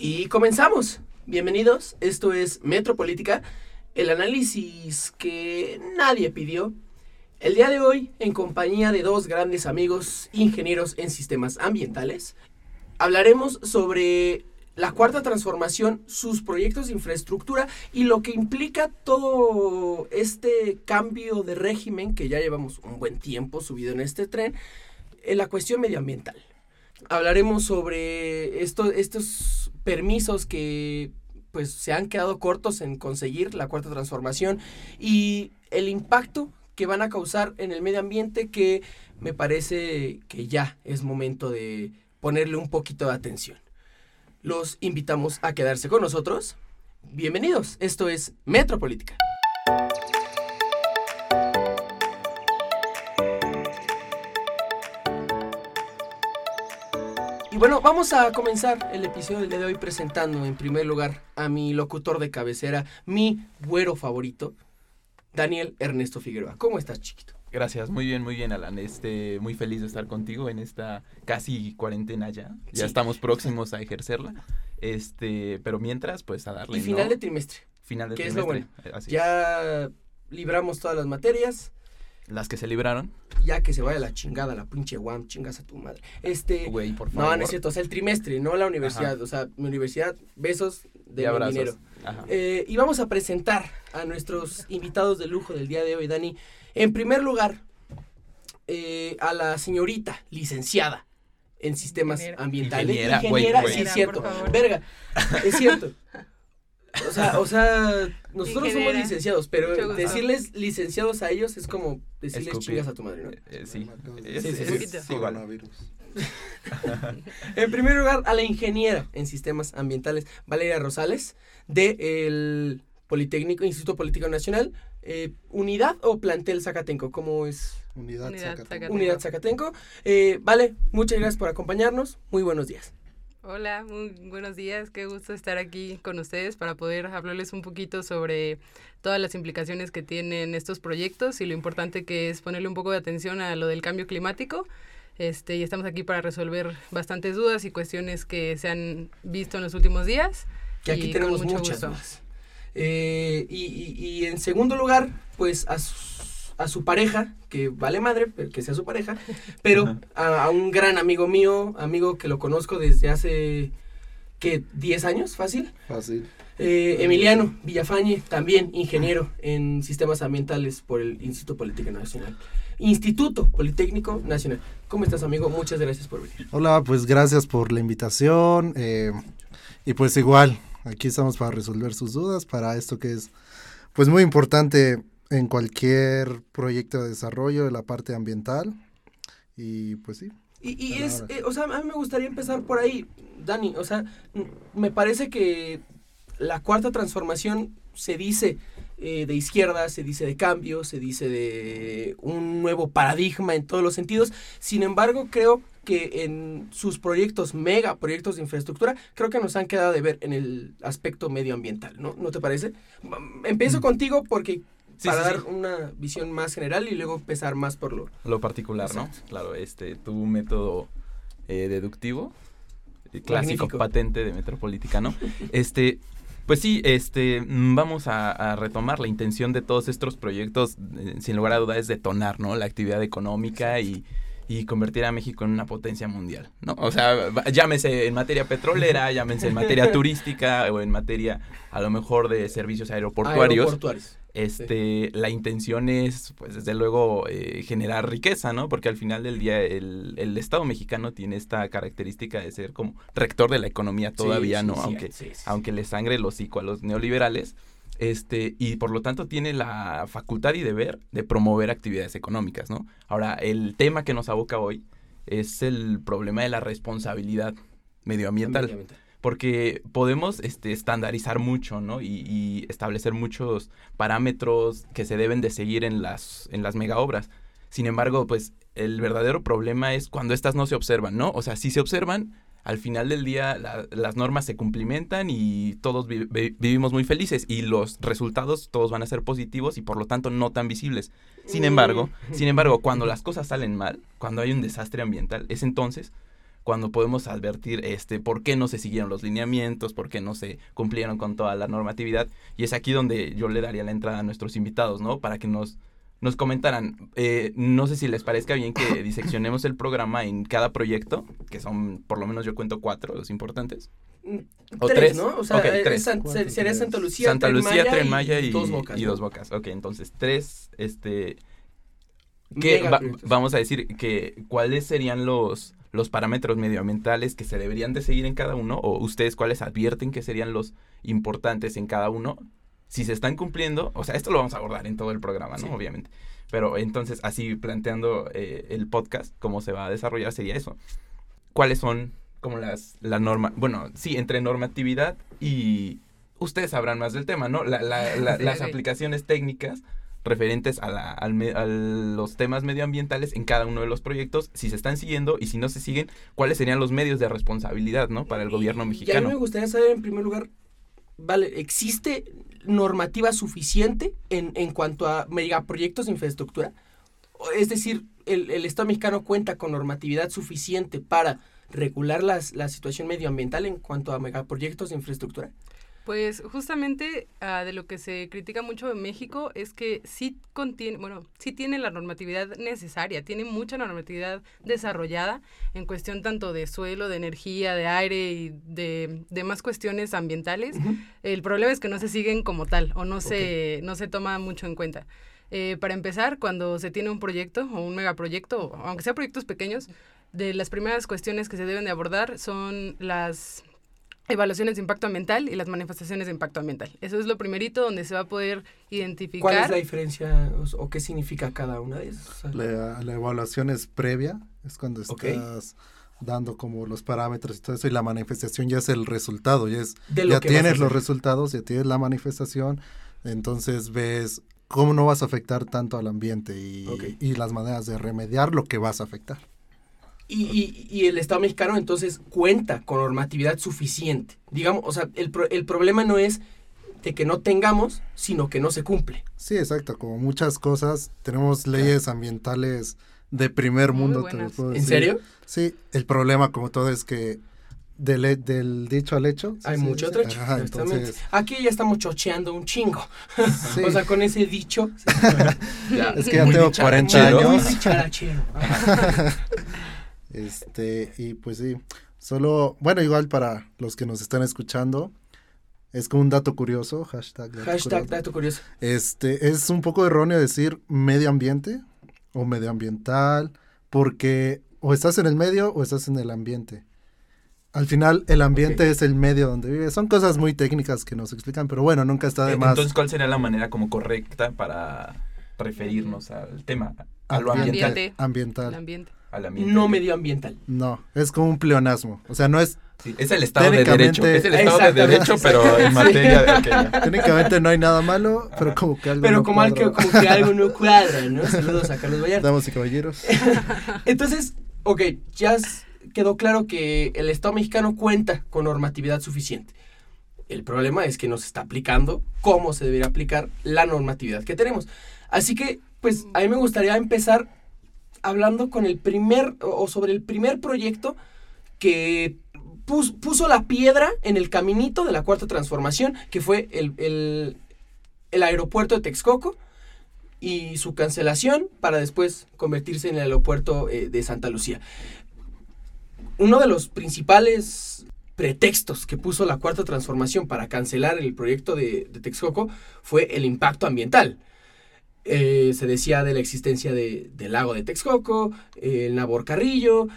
Y comenzamos. Bienvenidos. Esto es Metropolítica, el análisis que nadie pidió. El día de hoy, en compañía de dos grandes amigos ingenieros en sistemas ambientales, hablaremos sobre la cuarta transformación, sus proyectos de infraestructura y lo que implica todo este cambio de régimen que ya llevamos un buen tiempo subido en este tren en la cuestión medioambiental. Hablaremos sobre esto, estos permisos que pues se han quedado cortos en conseguir la cuarta transformación y el impacto que van a causar en el medio ambiente que me parece que ya es momento de ponerle un poquito de atención. Los invitamos a quedarse con nosotros. Bienvenidos, esto es Metropolítica. Y bueno, vamos a comenzar el episodio del día de hoy presentando en primer lugar a mi locutor de cabecera, mi güero favorito, Daniel Ernesto Figueroa. ¿Cómo estás, chiquito? Gracias, muy bien, muy bien, Alan. Este, muy feliz de estar contigo en esta casi cuarentena ya. Ya Sí. estamos próximos a ejercerla. Este, pero mientras, pues a darle. Y final ¿no? de trimestre. final de que es lo trimestre. Así es. Ya libramos todas las materias. Las que se libraron. Ya que se vaya la chingada, la pinche guam, chingas a tu madre. Este. Güey, por favor. No, no es cierto. O sea, el trimestre, no la universidad. O sea, mi universidad, besos de Y abrazos. dinero. Ajá. Eh, y vamos a presentar a nuestros invitados de lujo del día de hoy, Dani. En primer lugar, eh, a la señorita licenciada en sistemas Ingeniera. ambientales. Ingeniera, Ingeniera, güey. sí, es Ingeniera, cierto. Verga, es cierto. O sea, o sea, nosotros somos licenciados, pero decirles licenciados a ellos es como decirles Escupir. chingas a tu madre, ¿no? Eh, eh, sí. Sí, Es, sí, sí. es igual. Coronavirus. En primer lugar, a la ingeniera en sistemas ambientales, Valeria Rosales, del Politécnico, Instituto Político Nacional, eh, unidad o plantel Zacatenco, ¿cómo es? Unidad, Unidad Zacatenco. Zacatenco. Unidad Zacatenco. Eh, vale, muchas gracias por acompañarnos. Muy buenos días. Hola, muy buenos días. Qué gusto estar aquí con ustedes para poder hablarles un poquito sobre todas las implicaciones que tienen estos proyectos y lo importante que es ponerle un poco de atención a lo del cambio climático. Este, y estamos aquí para resolver bastantes dudas y cuestiones que se han visto en los últimos días. Que aquí tenemos muchas más. Eh, y, y- y en segundo lugar, pues a su, a su pareja, que vale madre, pero que sea su pareja, pero a, a un gran amigo mío, amigo que lo conozco desde hace, ¿qué? ¿10 años? ¿Fácil? Fácil. Eh, Emiliano Villafañe, también ingeniero en sistemas ambientales por el Instituto Politécnico Nacional. Instituto Politécnico Nacional. ¿Cómo estás, amigo? Muchas gracias por venir. Hola, pues gracias por la invitación. eh, y pues igual, aquí estamos para resolver sus dudas, para esto que es pues muy importante en cualquier proyecto de desarrollo de la parte ambiental. Y pues sí. Y, y es, eh, o sea, a mí me gustaría empezar por ahí, Dani. O sea, me parece que la cuarta transformación se dice eh, de izquierda, se dice de cambio, se dice de un nuevo paradigma en todos los sentidos. Sin embargo, creo que en sus proyectos, mega proyectos de infraestructura, creo que nos han quedado de ver en el aspecto medioambial, ¿no? ¿No te parece? Mm, Empiezo contigo porque Sí, para sí, dar sí. una visión más general y luego empezar más por lo... Lo particular, ¿no? Claro, este, tu método eh, deductivo, eh, clásico, Magnífico. patente de Metropolítica, ¿no? Este, pues sí, este, mm, vamos a, a retomar la intención de todos estos proyectos, eh, sin lugar a duda, es detonar, ¿no? La actividad económica y, y convertir a México en una potencia mundial, ¿no? O sea, llámese en materia petrolera, llámese en materia turística o en materia, a lo mejor, de servicios aeroportuarios. Aeroportuarios. Este, la intención es, pues, desde luego, eh, generar riqueza, ¿no? Porque al final del día el, el Estado mexicano tiene esta característica de ser como rector de la economía todavía, Sí, ¿no? sí, aunque, aunque le sangre el hocico a los neoliberales, este, y por lo tanto tiene la facultad y deber de promover actividades económicas, ¿no? Ahora, el tema que nos aboca hoy es el problema de la responsabilidad medioambiental Ambiental. Porque podemos este, estandarizar mucho, ¿no? Y, y establecer muchos parámetros que se deben de seguir en las, en las mega obras. Sin embargo, pues el verdadero problema es cuando estas no se observan, ¿no? O sea, si se observan, al final del día la- las normas se cumplimentan y todos vi- vi- vivimos muy felices y los resultados todos van a ser positivos y por lo tanto no tan visibles. Sin embargo, Mm. sin embargo, cuando las cosas salen mal, cuando hay un desastre ambiental, es entonces cuando podemos advertir este por qué no se siguieron los lineamientos, por qué no se cumplieron con toda la normatividad. Y es aquí donde yo le daría la entrada a nuestros invitados, ¿no? Para que nos, nos comentaran. Eh, no sé si les parezca bien que diseccionemos el programa en cada proyecto, que son, por lo menos yo cuento cuatro, los importantes. O tres, ¿no? O sea, eh, sería Santa Lucía, Santa Lucía, Tren Maya, y, dos bocas. Y dos bocas. Ok, entonces tres, este... ¿qué vamos a decir que cuáles serían los los parámetros medioambientales que se deberían de seguir en cada uno o ustedes cuáles advierten que serían los importantes en cada uno si se están cumpliendo o sea esto lo vamos a abordar en todo el programa no obviamente. Pero entonces así planteando eh, el podcast cómo se va a desarrollar sería eso. Cuáles son como las la norma bueno sí entre normatividad y ustedes sabrán más del tema no las aplicaciones técnicas referentes a, los temas medioambientales en cada uno de los proyectos, si se están siguiendo y si no se siguen, cuáles serían los medios de responsabilidad ¿no? para el gobierno mexicano. Y a mí me gustaría saber, en primer lugar, vale, ¿existe normativa suficiente en, en cuanto a megaproyectos de infraestructura? Es decir, el, el, Estado mexicano cuenta con normatividad suficiente para regular las, la situación medioambiental en cuanto a megaproyectos de infraestructura? Pues justamente ah, de lo que se critica mucho en México es que sí contiene, bueno, sí tiene la normatividad necesaria, tiene mucha normatividad desarrollada en cuestión tanto de suelo, de energía, de aire y de demás cuestiones ambientales. El problema es que no se siguen como tal o no, se, no se toma mucho en cuenta. Eh, para empezar, cuando se tiene un proyecto o un megaproyecto, aunque sea proyectos pequeños, de las primeras cuestiones que se deben de abordar son las evaluaciones de impacto ambiental y las manifestaciones de impacto ambiental. Eso es lo primerito donde se va a poder identificar. ¿Cuál es la diferencia o, qué significa cada una de esas? La, evaluación es previa, es cuando estás dando como los parámetros y todo eso y la manifestación ya es el resultado, ya es ya tienes los resultados, ya tienes la manifestación, entonces ves cómo no vas a afectar tanto al ambiente y, y las maneras de remediar lo que vas a afectar. Y, y, el Estado mexicano entonces cuenta con normatividad suficiente. Digamos, o sea, el, el problema no es de que no tengamos, sino que no se cumple. Sí, exacto. Como muchas cosas, tenemos leyes ambientales de primer mundo. ¿En serio? Sí, el problema como todo es que del, del dicho al hecho. Hay mucho trecho. Aquí ya estamos chocheando un chingo. o sea, con ese dicho. es que ya tengo 40 años. Este, y pues sí, solo, bueno, igual para los que nos están escuchando, es como un dato curioso, hashtag dato, curioso. Este, es un poco erróneo decir medio ambiente o medioambiental, porque o estás en el medio o estás en el ambiente. Al final, el ambiente es el medio donde vives. Son cosas muy técnicas que nos explican, pero bueno, nunca está de eh, más. Entonces, ¿cuál sería la manera como correcta para referirnos al tema? A lo ambiental. Ambiental. ambiente no medioambiental. No, es como un pleonasmo. O sea, no es. es el Estado de Derecho. Es el Estado de Derecho, pero en materia de. Técnicamente no hay nada malo, pero como que algo. Pero como, que, como que algo no cuadra, ¿no? Saludos a Carlos Vallarta. Damas y caballeros. Entonces, ok, ya quedó claro que el Estado mexicano cuenta con normatividad suficiente. El problema es que no se está aplicando cómo se debería aplicar la normatividad que tenemos. Así que, pues, a mí me gustaría empezar hablando con el primer, o sobre el primer proyecto que puso la piedra en el caminito de la cuarta transformación, que fue el, aeropuerto de Texcoco y su cancelación para después convertirse en el aeropuerto eh, de Santa Lucía. Uno de los principales pretextos que puso la cuarta transformación para cancelar el proyecto de, de Texcoco fue el impacto ambiental. Eh, se decía de la existencia de, del lago de Texcoco, el Nabor Carrillo,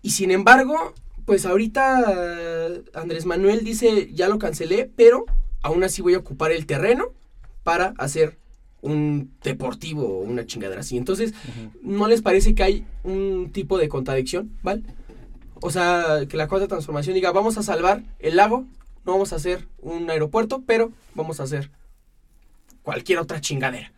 y sin embargo, pues ahorita Andrés Manuel dice, ya lo cancelé, pero aún así voy a ocupar el terreno para hacer un deportivo o una chingadera así. Entonces, ¿no les parece que hay un tipo de contradicción, ¿vale? O sea, que la cuarta transformación diga, vamos a salvar el lago, no vamos a hacer un aeropuerto, pero vamos a hacer cualquier otra chingadera.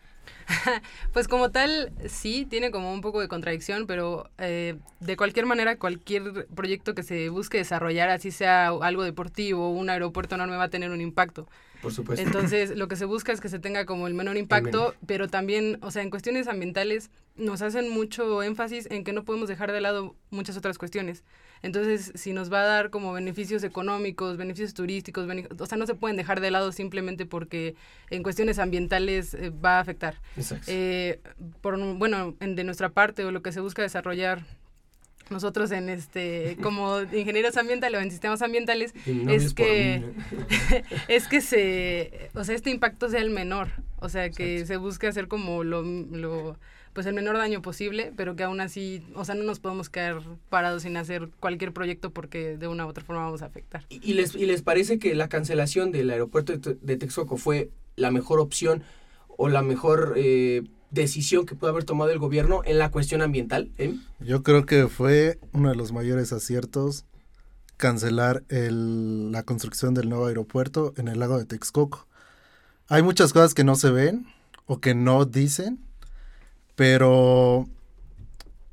pues como tal, sí, tiene como un poco de contradicción, pero eh, de cualquier manera, cualquier proyecto que se busque desarrollar, así sea algo deportivo, o un aeropuerto enorme, va a tener un impacto. Por supuesto. Entonces, lo que se busca es que se tenga como el menor impacto, pero también, o sea, en cuestiones ambientales nos hacen mucho énfasis en que no podemos dejar de lado muchas otras cuestiones. Entonces, si nos va a dar como beneficios económicos, beneficios turísticos, o sea, no se pueden dejar de lado simplemente porque en cuestiones ambientales eh, va a afectar. Eh, por, bueno, de nuestra parte o lo que se busca desarrollar nosotros en este como ingenieros ambientales o en sistemas ambientales es que es que se o sea este impacto sea el menor. O sea que se busque hacer como lo, lo pues el menor daño posible, pero que aún así, o sea, no nos podemos quedar parados sin hacer cualquier proyecto porque de una u otra forma vamos a afectar. ¿Y, les, y les parece que la cancelación del aeropuerto de, Texcoco fue la mejor opción o la mejor eh, decisión que pudo haber tomado el gobierno en la cuestión ambiental? Yo creo que fue uno de los mayores aciertos cancelar el, la construcción del nuevo aeropuerto en el lago de Texcoco. Hay muchas cosas que no se ven o que no dicen, pero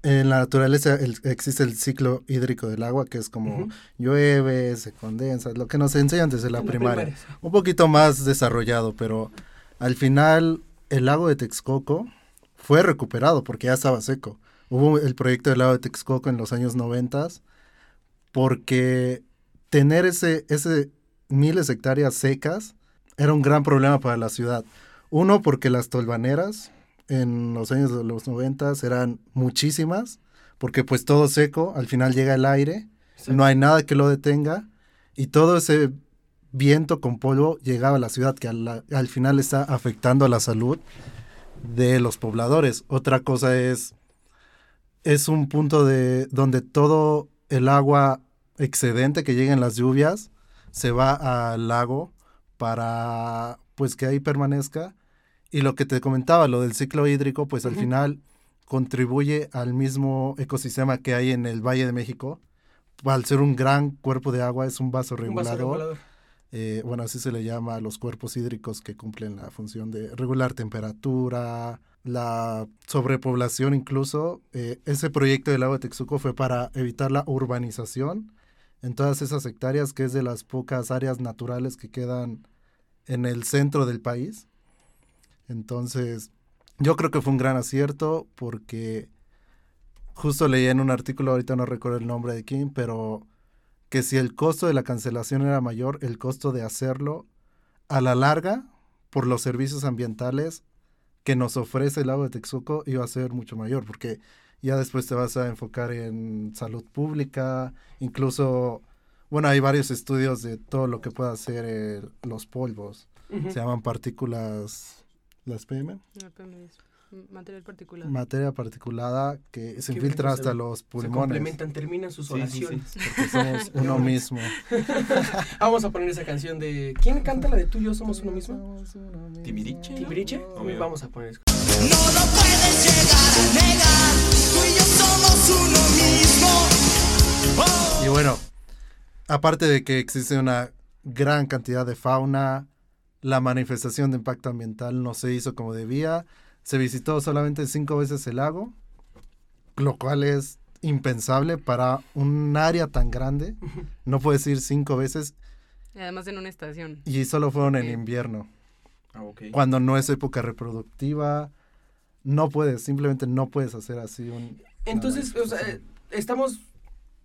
en la naturaleza existe el ciclo hídrico del agua, que es como llueve, se condensa, lo que nos enseñan desde la primaria. Un poquito más desarrollado, pero al final el lago de Texcoco fue recuperado porque ya estaba seco. Hubo el proyecto del lago de Texcoco en los años 90 porque tener ese, ese miles de hectáreas secas era un gran problema para la ciudad. Uno, porque las tolvaneras en los años de los 90 eran muchísimas, porque pues todo seco, al final llega el aire, no hay nada que lo detenga, y todo ese viento con polvo llegaba a la ciudad, que al, al final está afectando a la salud de los pobladores. Otra cosa es, es un punto de donde todo el agua excedente que llega en las lluvias se va al lago para pues que ahí permanezca y lo que te comentaba, lo del ciclo hídrico, pues al final contribuye al mismo ecosistema que hay en el Valle de México. Al ser un gran cuerpo de agua, es un vaso regulador. Eh, bueno, así se le llama a los cuerpos hídricos que cumplen la función de regular temperatura, la sobrepoblación incluso. Eh, ese proyecto del agua de Texuco fue para evitar la urbanización en todas esas hectáreas, que es de las pocas áreas naturales que quedan en el centro del país. Entonces, yo creo que fue un gran acierto porque justo leí en un artículo, ahorita no recuerdo el nombre de quién, pero que si el costo de la cancelación era mayor, el costo de hacerlo a la larga, por los servicios ambientales que nos ofrece el lago de Texuco iba a ser mucho mayor, porque ya después te vas a enfocar en salud pública, incluso, bueno, hay varios estudios de todo lo que puede hacer eh, los polvos, se llaman partículas las PM. material particulado. Materia particulada que se infiltra hasta los pulmones. Se complementan, terminan sus oraciones. porque somos uno mismo. Vamos a poner esa canción de... ¿Quién canta la de tú y yo somos uno mismo? Timiriche. ¿Timiriche? Vamos a poner... No lo puedes llegar a negar, tú y yo somos uno mismo. Oh. Y bueno, aparte de que existe una gran cantidad de fauna, la manifestación de impacto ambiental no se hizo como debía. Se visitó solamente cinco veces el lago, lo cual es impensable para un área tan grande. No puedes ir cinco veces. Y además en una estación. Y solo fueron en invierno. Ah, okay. Cuando no es época reproductiva, no puedes, simplemente no puedes hacer así un... Entonces, o sea, estamos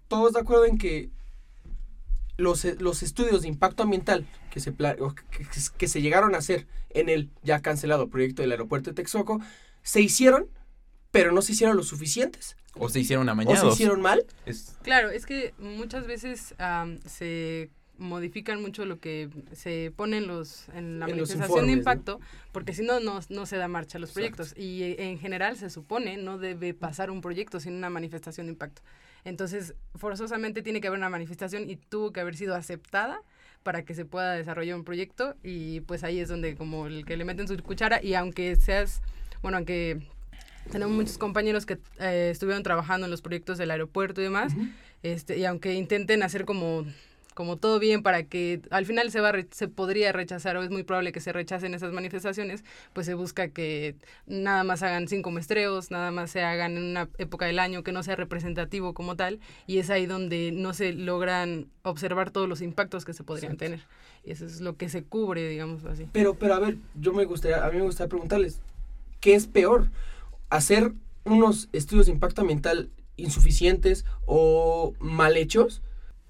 todos de acuerdo en que los, eh, los estudios de impacto ambiental que se, que, se llegaron a hacer en el ya cancelado proyecto del aeropuerto de Texcoco se hicieron, pero no se hicieron lo suficientes. O se hicieron amañados. O se hicieron mal. Claro, es que muchas veces se modifican mucho lo que se pone en, los, en la manifestación de impacto, porque si no, no se da marcha a los proyectos. Y eh, en general se supone no debe pasar un proyecto sin una manifestación de impacto. Entonces, forzosamente tiene que haber una manifestación y tuvo que haber sido aceptada para que se pueda desarrollar un proyecto y pues ahí es donde como el que le meten su cuchara y aunque seas, bueno, aunque tenemos muchos compañeros que eh, estuvieron trabajando en los proyectos del aeropuerto y demás, este, y aunque intenten hacer como como todo bien para que al final se va se podría rechazar o es muy probable que se rechacen esas manifestaciones, pues se busca que nada más hagan cinco muestreos, nada más se hagan en una época del año que no sea representativo como tal y es ahí donde no se logran observar todos los impactos que se podrían tener. Y eso es lo que se cubre, digamos así. Pero pero a ver, yo me gustaría a mí me gustaría preguntarles, ¿qué es peor? Hacer unos estudios de impacto ambiental insuficientes o mal hechos,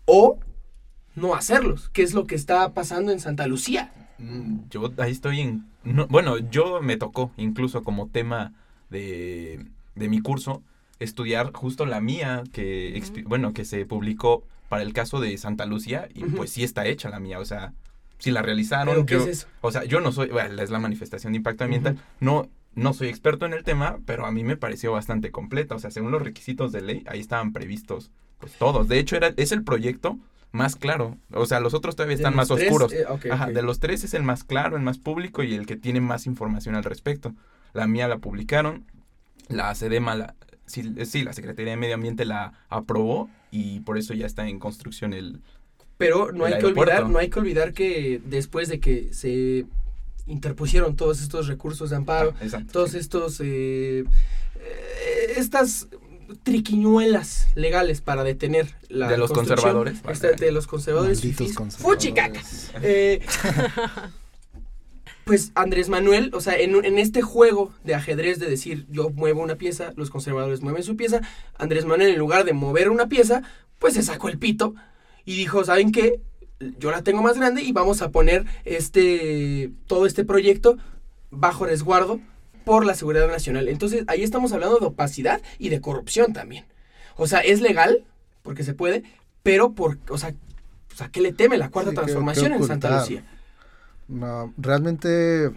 o no hacerlos, que es lo que está pasando en Santa Lucía. Mm, Yo ahí estoy en... no, bueno, yo me tocó incluso como tema de, de mi curso estudiar justo la mía que, bueno, que se publicó para el caso de Santa Lucía y pues sí está hecha la mía, o sea, si la realizaron, ¿Pero qué yo, es eso? o sea, yo no soy, bueno, es la manifestación de impacto ambiental, no, no soy experto en el tema, pero a mí me pareció bastante completa, o sea, según los requisitos de ley, ahí estaban previstos pues todos, de hecho era, es el proyecto más claro, o sea, los otros todavía están más tres, oscuros. eh, Ajá, de los tres es el más claro, el más público y el que tiene más información al respecto. La mía la publicaron, la SEDEMA, la, sí, eh, sí, la Secretaría de Medio Ambiente la aprobó y por eso ya está en construcción el... Pero no el hay que olvidar, no hay que olvidar que después de que se interpusieron todos estos recursos de amparo, Ah, exacto. todos estos eh, eh, estas triquiñuelas legales para detener la De los construcción, conservadores, esta- de los conservadores conservadores. ¡Fuchicaca! Eh, pues Andrés Manuel, o sea, en este juego de ajedrez de decir yo muevo una pieza, los conservadores mueven su pieza, Andrés Manuel en lugar de mover una pieza, pues se sacó el pito y dijo, ¿saben qué? Yo la tengo más grande y vamos a poner este todo este proyecto bajo resguardo por la seguridad nacional. Entonces, ahí estamos hablando de opacidad y de corrupción también. O sea, es legal porque se puede, pero por, o sea, o sea, ¿qué le teme la cuarta Sí, ¿qué- transformación en Santa? Lucía? No, realmente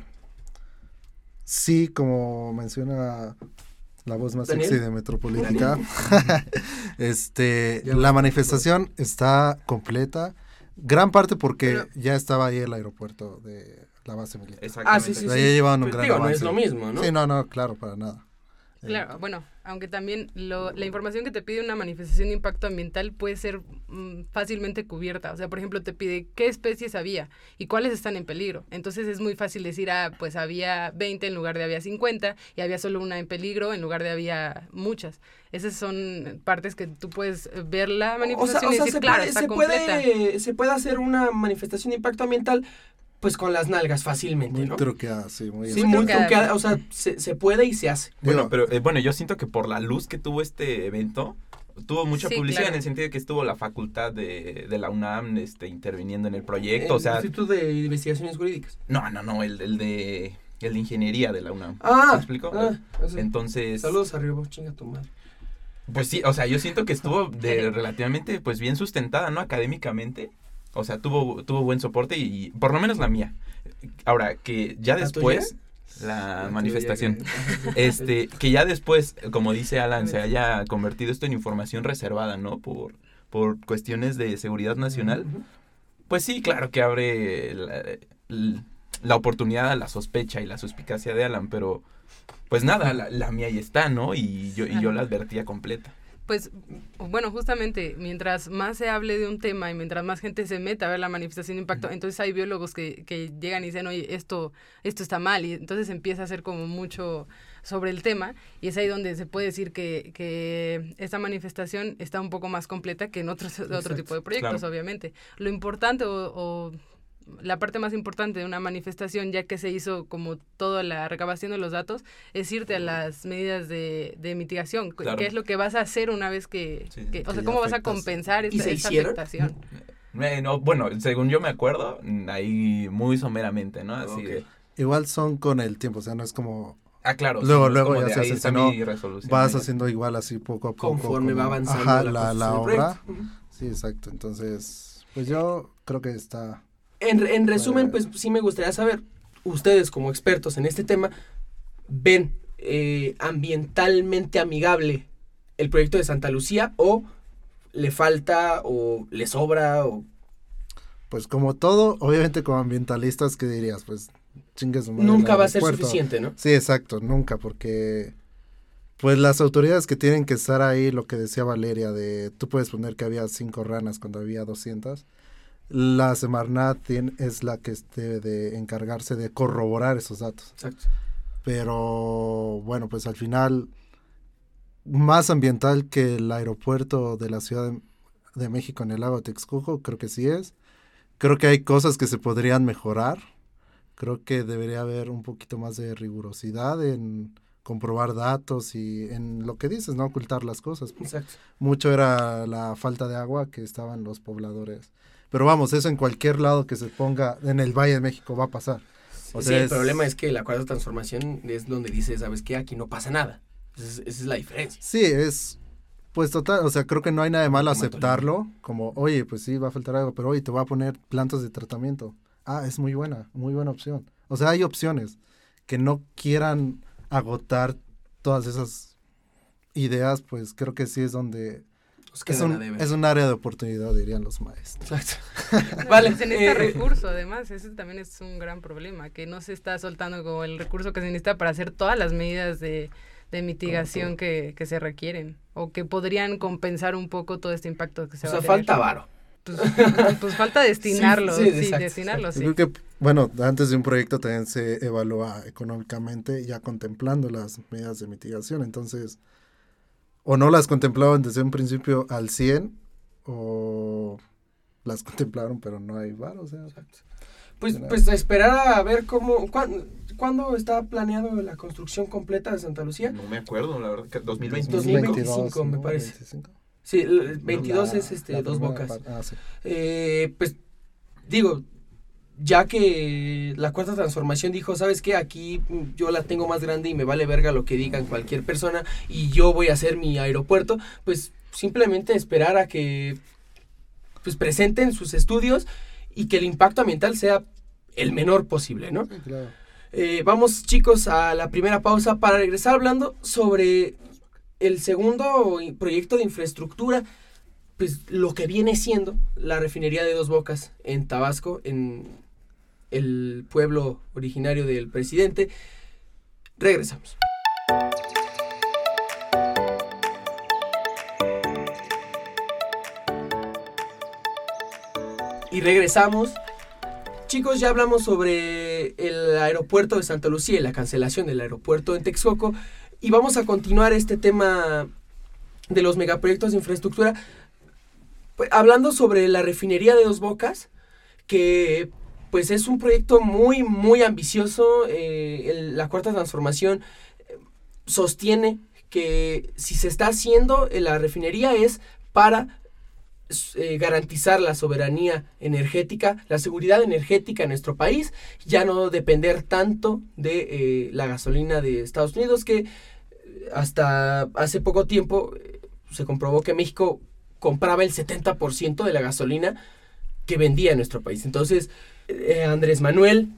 sí, como menciona la voz más Daniel. sexy de Metropolítica, este, Ya la manifestación está completa, gran parte porque Pero- ya estaba ahí el aeropuerto de la base militar. Ah, sí, Exactamente. sí, O sí. llevaban un Pues, gran digo, no es lo mismo, ¿no? Sí, no, no, claro, para nada. Eh, Claro, bueno, aunque también lo- la información que te pide una manifestación de impacto ambiental puede ser mm, fácilmente cubierta. O sea, por ejemplo, te pide qué especies había y cuáles están en peligro. Entonces es muy fácil decir, ah, pues había 20 en lugar de había 50 y había solo una en peligro en lugar de había muchas. Esas son partes que tú puedes ver la O sea, manifestación o y sea, decir, se, claro, puede, está se, completa. puede, se puede hacer una manifestación de impacto ambiental pues con las nalgas fácilmente, Muy ¿no? truqueada, sí, muy Sí, Muy truqueada. truqueada, o sea, se, se puede y se hace. Bueno, Digo, pero eh, bueno, yo siento que por la luz que tuvo este evento, tuvo mucha Sí, publicidad claro. en el sentido de que estuvo la facultad de, de la UNAM este, interviniendo en el proyecto. El o sea, Instituto de Investigaciones Jurídicas. no, no, no, el, el de el de ingeniería de la UNAM. Ah, ¿Me explico? ah, eso. Entonces, Saludos arriba, chinga tu madre. pues sí, o sea, yo siento que estuvo de relativamente pues bien sustentada, ¿no? Académicamente. O sea, tuvo, tuvo buen soporte y por lo menos la mía. Ahora, que ya ¿La después, la La manifestación, que- este, que ya después, como dice Alan, se haya convertido esto en información reservada, ¿no? Por, por cuestiones de seguridad nacional. Pues sí, claro que abre la, la oportunidad a la sospecha y la suspicacia de Alan, pero pues nada, la, la mía ahí está, ¿no? Y yo, y yo la advertía completa. Pues bueno, justamente mientras más se hable de un tema y mientras más gente se meta a ver la manifestación de impacto, entonces hay biólogos que, que llegan y dicen, oye, esto, esto está mal, y entonces empieza a hacer como mucho sobre el tema, y es ahí donde se puede decir que, que esta manifestación está un poco más completa que en otros otro tipo de proyectos, claro. obviamente. Lo importante o, o la parte más importante de una manifestación, ya que se hizo como toda la recabación de los datos, es irte a las medidas de, de mitigación. ¿Qué- Claro. ¿Qué es lo que vas a hacer una vez que, Sí, que- o que sea, ya cómo vas a compensar ¿Y esta, se esta afectación? Eh, no, bueno, según yo me acuerdo, ahí muy someramente, ¿no? Así de, Igual son con el tiempo, o sea, no es como ah, claro. sí, Luego, luego ya se hace, sino vas ahí. haciendo igual así poco a poco. Conforme va como- avanzando ajá, la, la, la obra. Sí, exacto. Entonces, pues yo creo que está. En, en resumen, pues sí me gustaría saber, ustedes como expertos en este tema, ¿ven eh, ambientalmente amigable el proyecto de Santa Lucía o le falta o le sobra o Pues como todo, obviamente como ambientalistas, ¿qué dirías? Pues chingues nunca va a ser suficiente, ¿no? Sí, exacto, nunca, porque pues las autoridades que tienen que estar ahí, lo que decía Valeria, de tú puedes poner que había cinco ranas cuando había 200. La Semarnat tien- es la que debe de encargarse de corroborar esos datos. Exacto. Pero bueno, pues al final, más ambiental que el aeropuerto de la Ciudad de, de México en el lago Texcoco, creo que sí es. Creo que hay cosas que se podrían mejorar. Creo que debería haber un poquito más de rigurosidad en comprobar datos y en lo que dices, no ocultar las cosas. Exacto. Mucho era la falta de agua que estaban los pobladores. Pero vamos, eso en cualquier lado que se ponga en el Valle de México va a pasar. O sí, sea, el es- problema es que la cuarta transformación es donde dice, ¿sabes qué? Aquí no pasa nada. Esa es, la diferencia. Sí, es pues total, o sea, creo que no hay nada de malo aceptarlo, como, oye, pues sí, va a faltar algo, pero oye, te voy a poner plantas de tratamiento. Ah, es muy buena, muy buena opción. O sea, hay opciones que no quieran agotar todas esas ideas, pues creo que sí es donde Es a un, es un área de oportunidad, dirían los maestros. Exacto. No, Vale, pues se necesita eh, recurso, además, ese también es un gran problema, que no se está soltando como el recurso que se necesita para hacer todas las medidas de, de mitigación que, que se requieren, o que podrían compensar un poco todo este impacto que se O va sea, a tener. falta varo. Pues, pues falta destinarlo, Sí, sí, sí, exacto, destinarlo, sí. creo que, bueno, antes de un proyecto también se evalúa económicamente, ya contemplando las medidas de mitigación. Entonces, o no las contemplaban desde un principio al 100, o las contemplaron, pero no hay bar, o sea. Pues, nada. pues esperar a ver cómo... ¿cuán- ¿Cuándo está planeado la construcción completa de Santa Lucía? No me acuerdo, la verdad, que 2020. 2025, me parece. 25. Sí, el 22 La- es este, dos bocas. parte- ah, sí. Eh, pues digo, ya que la cuarta transformación dijo, ¿sabes qué? Aquí yo la tengo más grande y me vale verga lo que digan cualquier persona y yo voy a hacer mi aeropuerto, pues simplemente esperar a que pues presenten sus estudios y que el impacto ambiental sea el menor posible, ¿no? Sí, claro. Eh, vamos chicos a la primera pausa para regresar hablando sobre el segundo proyecto de infraestructura, pues lo que viene siendo la refinería de Dos Bocas en Tabasco, en el pueblo originario del presidente. Regresamos. Y regresamos Chicos, ya hablamos sobre el aeropuerto de Santa Lucía y la cancelación del aeropuerto en Texcoco. Y vamos a continuar este tema de los megaproyectos de infraestructura. Pues, hablando sobre la refinería de Dos Bocas, que pues es un proyecto muy, muy ambicioso. eh, la cuarta transformación eh, sostiene que si se está haciendo en la refinería es para eh, garantizar la soberanía energética, la seguridad energética en nuestro país, ya no depender tanto de la gasolina de Estados Unidos, que hasta hace poco tiempo se comprobó que México compraba el 70% de la gasolina que vendía en nuestro país. Entonces, eh, Andrés Manuel,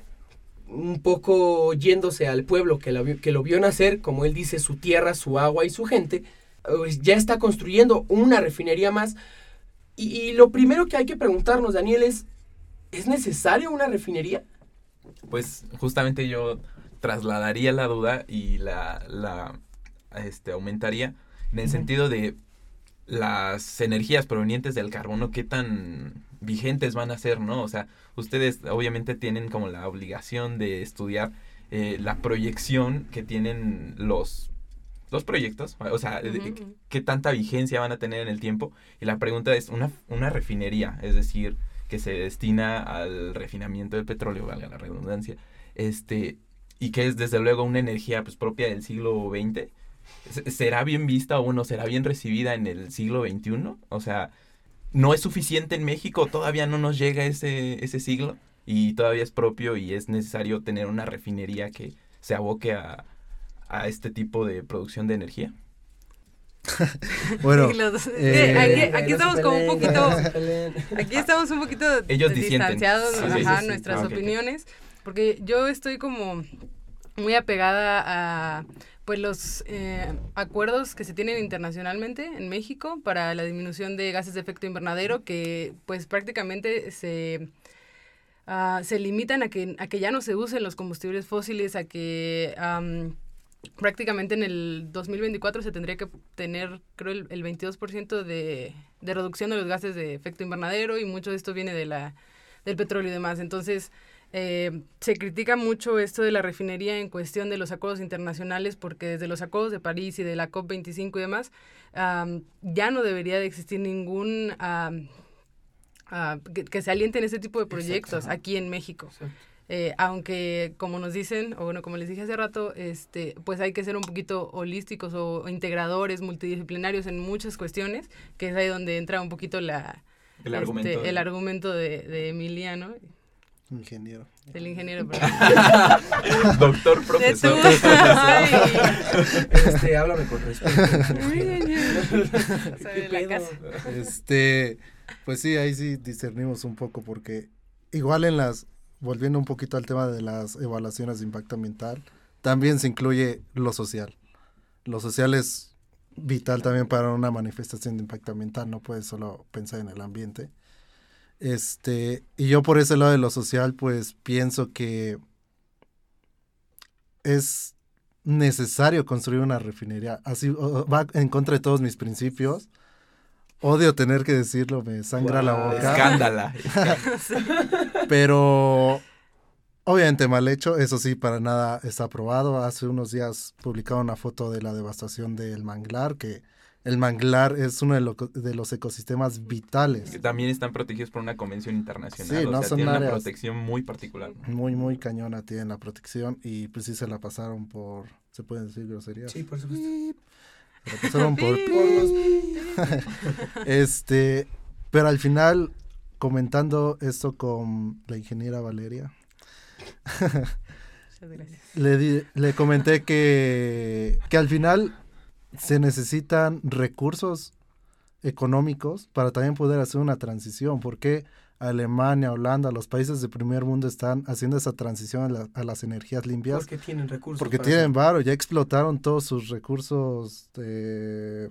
un poco yéndose al pueblo que lo, vio, que lo vio nacer, como él dice, su tierra, su agua y su gente, eh, ya está construyendo una refinería más. Y, y lo primero que hay que preguntarnos, Daniel, es, ¿es necesario una refinería? Pues justamente yo trasladaría la duda y la, la este, aumentaría en el sentido de las energías provenientes del carbono, qué tan vigentes van a ser, ¿no? O sea, ustedes obviamente tienen como la obligación de estudiar eh, la proyección que tienen los, los proyectos, o sea, qué tanta vigencia van a tener en el tiempo. Y la pregunta es, una, una refinería, es decir, que se destina al refinamiento del petróleo, valga la redundancia, este, y que es desde luego una energía pues, propia del siglo XX, ¿se- ¿será bien vista o bueno, será bien recibida en el siglo XXI? O sea, ¿no es suficiente en México? ¿Todavía no nos llega ese, ese siglo? Y todavía es propio y es necesario tener una refinería que se aboque a, a este tipo de producción de energía. Bueno, los- eh, aquí, aquí estamos como un poquito, aquí estamos un poquito Ellos distanciados, Sí, sí, ajá, sí, sí. nuestras Ah, opiniones, porque yo estoy como muy apegada a pues los eh, acuerdos que se tienen internacionalmente en México para la disminución de gases de efecto invernadero que pues prácticamente se ah, se limitan a que, a que ya no se usen los combustibles fósiles, a que am, prácticamente en el 2024 se tendría que tener, creo, el, el 22% de, de reducción de los gases de efecto invernadero y mucho de esto viene de la, del petróleo y demás. Entonces, eh, se critica mucho esto de la refinería en cuestión de los acuerdos internacionales porque desde los acuerdos de París y de la COP25 y demás, am, ya no debería de existir ningún... ah, que, que se alienten ese tipo de proyectos Exacto. aquí en México. Eh, aunque, como nos dicen, o bueno, como les dije hace rato, este, pues hay que ser un poquito holísticos o integradores, multidisciplinarios en muchas cuestiones, que es ahí donde entra un poquito la, El este, argumento. de- el argumento de, de Emiliano, Ingeniero. del ingeniero. perdón. Doctor, profesor. Este, háblame con respeto. ¿Qué de la casa. Este, pues sí, ahí sí discernimos un poco porque igual en las, volviendo un poquito al tema de las evaluaciones de impacto ambiental, también se incluye lo social. Lo social es vital también para una manifestación de impacto ambiental, no puedes solo pensar en el ambiente. Este, y yo por ese lado de lo social, pues pienso que es necesario construir una refinería. Así va en contra de todos mis principios. Odio tener que decirlo, me sangra la boca. Escándala. Pero obviamente mal hecho, eso sí, para nada está aprobado. Hace unos días publicaron una foto de la devastación del manglar, que el manglar es uno de, lo- de los ecosistemas vitales. Que también están protegidos por una convención internacional. Sí, o no sea, son tienen una áreas- protección muy particular. ¿no? Muy, muy cañona tienen la protección y pues sí se la pasaron por, ¿se pueden decir groserías? Sí, por supuesto. Se la pasaron por, Por los- Este, pero al final, comentando esto con la ingeniera Valeria, Muchas gracias. le, di- le comenté que, que al final se necesitan recursos económicos para también poder hacer una transición. porque Alemania, Holanda, los países de primer mundo están haciendo esa transición a, la- a las energías limpias? Porque tienen recursos. Porque tienen varo, ya explotaron todos sus recursos de...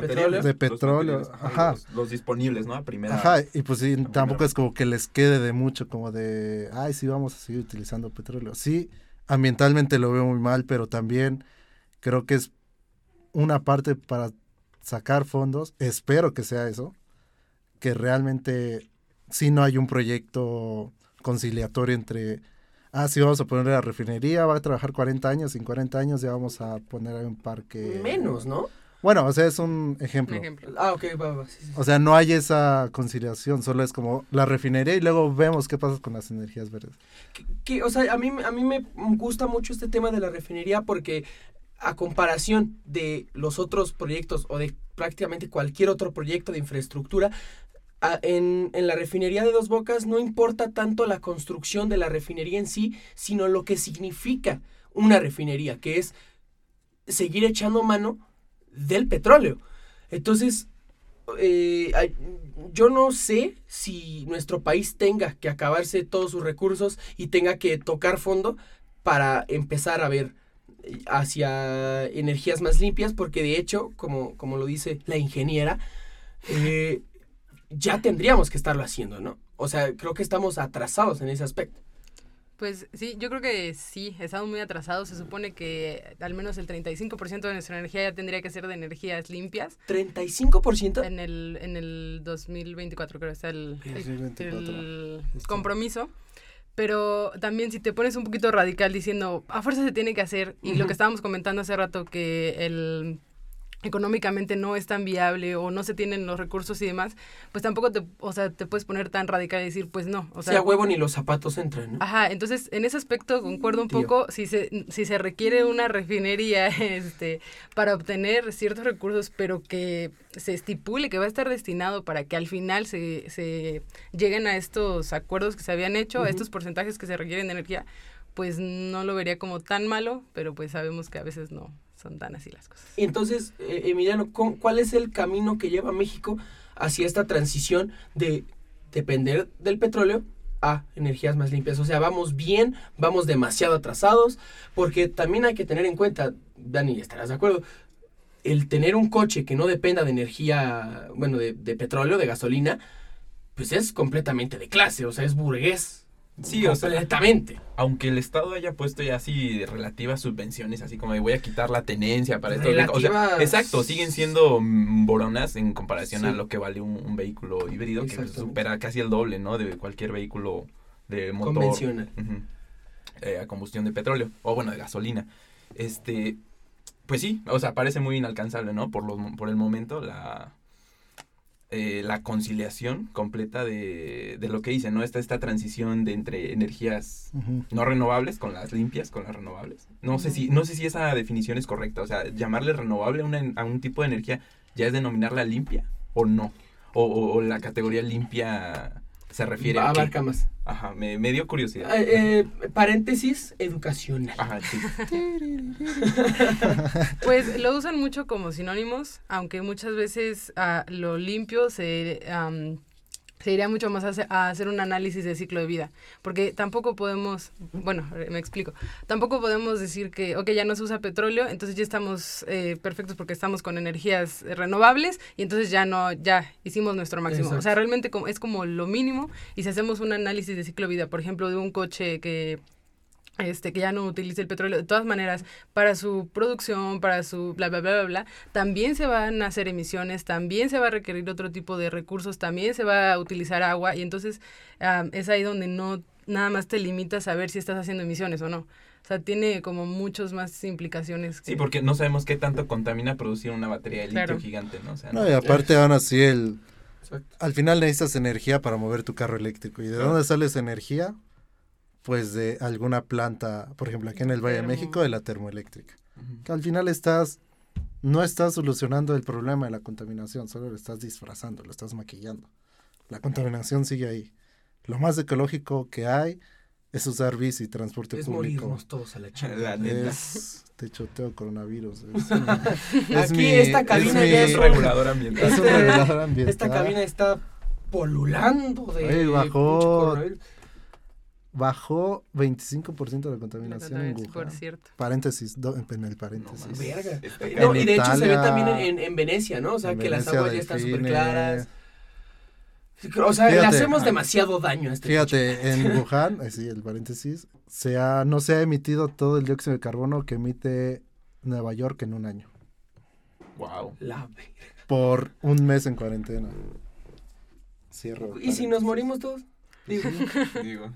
petróleo. De los petróleo, materiales, ajá. Los, los disponibles, ¿no? A primera. Ajá, y pues sí, tampoco es como que les quede de mucho, como de, ay, sí, vamos a seguir utilizando petróleo. Sí, ambientalmente lo veo muy mal, pero también creo que es una parte para sacar fondos, espero que sea eso, que realmente si no hay un proyecto conciliatorio entre, ah, sí, vamos a poner la refinería, va a trabajar 40 años, en 40 años ya vamos a poner un parque. Menos, ¿no? Bueno, o sea, es un Un ejemplo. ejemplo. Ah, ok, va, va. sí, sí. O sea, no hay esa conciliación, solo es como la refinería y luego vemos qué pasa con las energías verdes. que, que, o sea, a mí, a mí me gusta mucho este tema de la refinería porque a comparación de los otros proyectos o de prácticamente cualquier otro proyecto de infraestructura, en, en la refinería de Dos Bocas no importa tanto la construcción de la refinería en sí, sino lo que significa una refinería, que es seguir echando mano del petróleo. Entonces, eh, yo no sé si nuestro país tenga que acabarse todos sus recursos y tenga que tocar fondo para empezar a ver hacia energías más limpias, porque de hecho, como, como lo dice la ingeniera, eh, ya tendríamos que estarlo haciendo, ¿no? O sea, creo que estamos atrasados en ese aspecto. Pues sí, yo creo que sí, estamos muy atrasados. Se supone que al menos el 35% de nuestra energía ya tendría que ser de energías limpias. 35%. En el, en el 2024 creo que está el, el- 2024. el Justo. compromiso. Pero también si te pones un poquito radical diciendo, a fuerza se tiene que hacer, y lo que estábamos comentando hace rato, que el económicamente no es tan viable o no se tienen los recursos y demás, pues tampoco te, o sea, te puedes poner tan radical y decir, pues no. O sea, sea, huevo ni los zapatos entran, ¿no? Ajá, entonces en ese aspecto concuerdo un Tío. poco, si se, si se requiere una refinería este, para obtener ciertos recursos, pero que se estipule que va a estar destinado para que al final se, se lleguen a estos acuerdos que se habían hecho, a estos porcentajes que se requieren de energía, pues no lo vería como tan malo, pero pues sabemos que a veces no son tan así las cosas. Y entonces, eh, Emiliano, ¿cu- ¿cuál es el camino que lleva México hacia esta transición de depender del petróleo a energías más limpias? O sea, vamos bien, vamos demasiado atrasados, porque también hay que tener en cuenta, Dani, estarás de acuerdo, el tener un coche que no dependa de energía, bueno, de, de petróleo, de gasolina, pues es completamente de clase, o sea, es burgués. Sí, o sea, completamente. aunque el Estado haya puesto ya así relativas subvenciones, así como de voy a quitar la tenencia para esto. O sea, Relativas- exacto, siguen siendo boronas en comparación a lo que vale un, un vehículo híbrido, que supera casi el doble, ¿no? De cualquier vehículo de motor. Convencional. Eh, a combustión de petróleo, o bueno, de gasolina. Este, pues sí, o sea, parece muy inalcanzable, ¿no? Por, los, por el momento, la, eh, la conciliación completa de, de lo que dice, ¿no? Esta, esta transición de entre energías no renovables con las limpias, con las renovables. No sé si, no sé si esa definición es correcta. O sea, llamarle renovable a, una- a un tipo de energía ya es denominarla limpia o no. O, o- o la categoría limpia se refiere a? Abarca más. Ajá, me, me dio curiosidad. Eh, eh, paréntesis educacional. Ajá, sí. Pues lo usan mucho como sinónimos, aunque muchas veces ah, lo limpio se, se iría mucho más a hacer, un análisis de ciclo de vida, porque tampoco podemos, bueno, eh, me explico, tampoco podemos decir que, ok, ya no se usa petróleo, entonces ya estamos eh, perfectos porque estamos con energías renovables y entonces ya no, ya hicimos nuestro máximo. O sea, realmente es como lo mínimo y si hacemos un análisis de ciclo de vida, por ejemplo, de un coche que este, que ya no utilice el petróleo, de todas maneras, para su producción, para su bla, bla, bla, bla, bla, también se van a hacer emisiones, también se va a requerir otro tipo de recursos, también se va a utilizar agua y entonces am, es ahí donde no nada más te limitas a ver si estás haciendo emisiones o no. O sea, tiene como muchos más implicaciones. Sí, que- porque no sabemos qué tanto contamina producir una batería de litio Claro. gigante, ¿no? O sea, No, y aparte aún así el... Exacto. Al final necesitas energía para mover tu carro eléctrico. ¿Y de dónde sale esa energía? Pues de alguna planta, por ejemplo, aquí en el Valle de. México, de la termoeléctrica. Ujú. Que al final estás, no estás solucionando el problema de la contaminación, solo lo estás disfrazando, lo estás maquillando. La contaminación sigue ahí. Lo más ecológico que hay es usar bici, transporte Es público. morirnos todos a la chingada. neta. Es techoteo coronavirus. Es, es Aquí esta cabina ya Es es regulador ambiental. es un regulador ambiental. Esta cabina está polulando de Oye, bajó-. Bajó 25% de la la contaminación en contaminación, por Wuhan. cierto. Paréntesis, do- en el paréntesis. Verga. No, y de hecho se ve también en, en Venecia, ¿no? O sea, que las aguas ya están súper claras. O sea, le hacemos demasiado daño a este Fíjate, en Wuhan, eh, sí, el paréntesis, se ha, no se ha emitido todo el dióxido de carbono que emite Nueva York en un año. Wow. La verga. Por un mes en cuarentena. Cierro. ¿Y si nos morimos todos? Digo, Digo.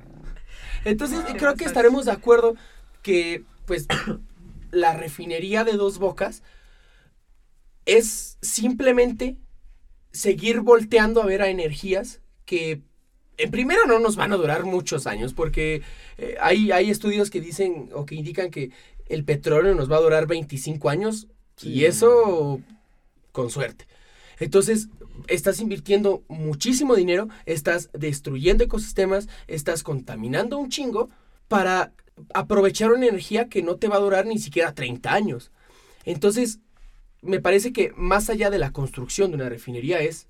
Entonces creo que estaremos de acuerdo que pues la refinería de dos bocas es simplemente seguir volteando a ver a energías que en primera no nos van a durar muchos años porque eh, hay, hay estudios que dicen o que indican que el petróleo nos va a durar 25 años y eso con suerte. Entonces, estás invirtiendo muchísimo dinero, estás destruyendo ecosistemas, estás contaminando un chingo para aprovechar una energía que no te va a durar ni siquiera 30 años. Entonces, me parece que más allá de la construcción de una refinería es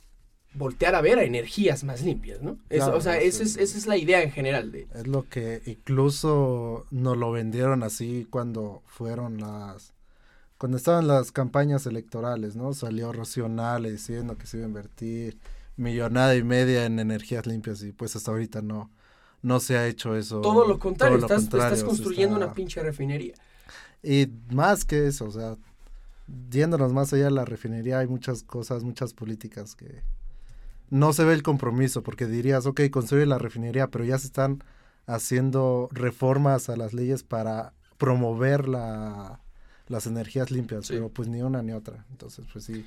voltear a ver a energías más limpias, ¿no? Eso- Claro, o sea, sí. eso es- esa es la idea en general. De, Es lo que incluso nos lo vendieron así cuando fueron las... Cuando estaban las campañas electorales, ¿no? Salió Racional diciendo que se iba a invertir millonada y media en energías limpias y pues hasta ahorita no, no se ha hecho eso. todo lo contrario, todo lo estás, contrario, estás construyendo está- una pinche refinería. Y más que eso, o sea, yéndonos más allá de la refinería, hay muchas cosas, muchas políticas que no se ve el compromiso, porque dirías, ok, construye la refinería, pero ya se están haciendo reformas a las leyes para promover la, las energías limpias, Sí. pero pues ni una ni otra. Entonces, pues sí,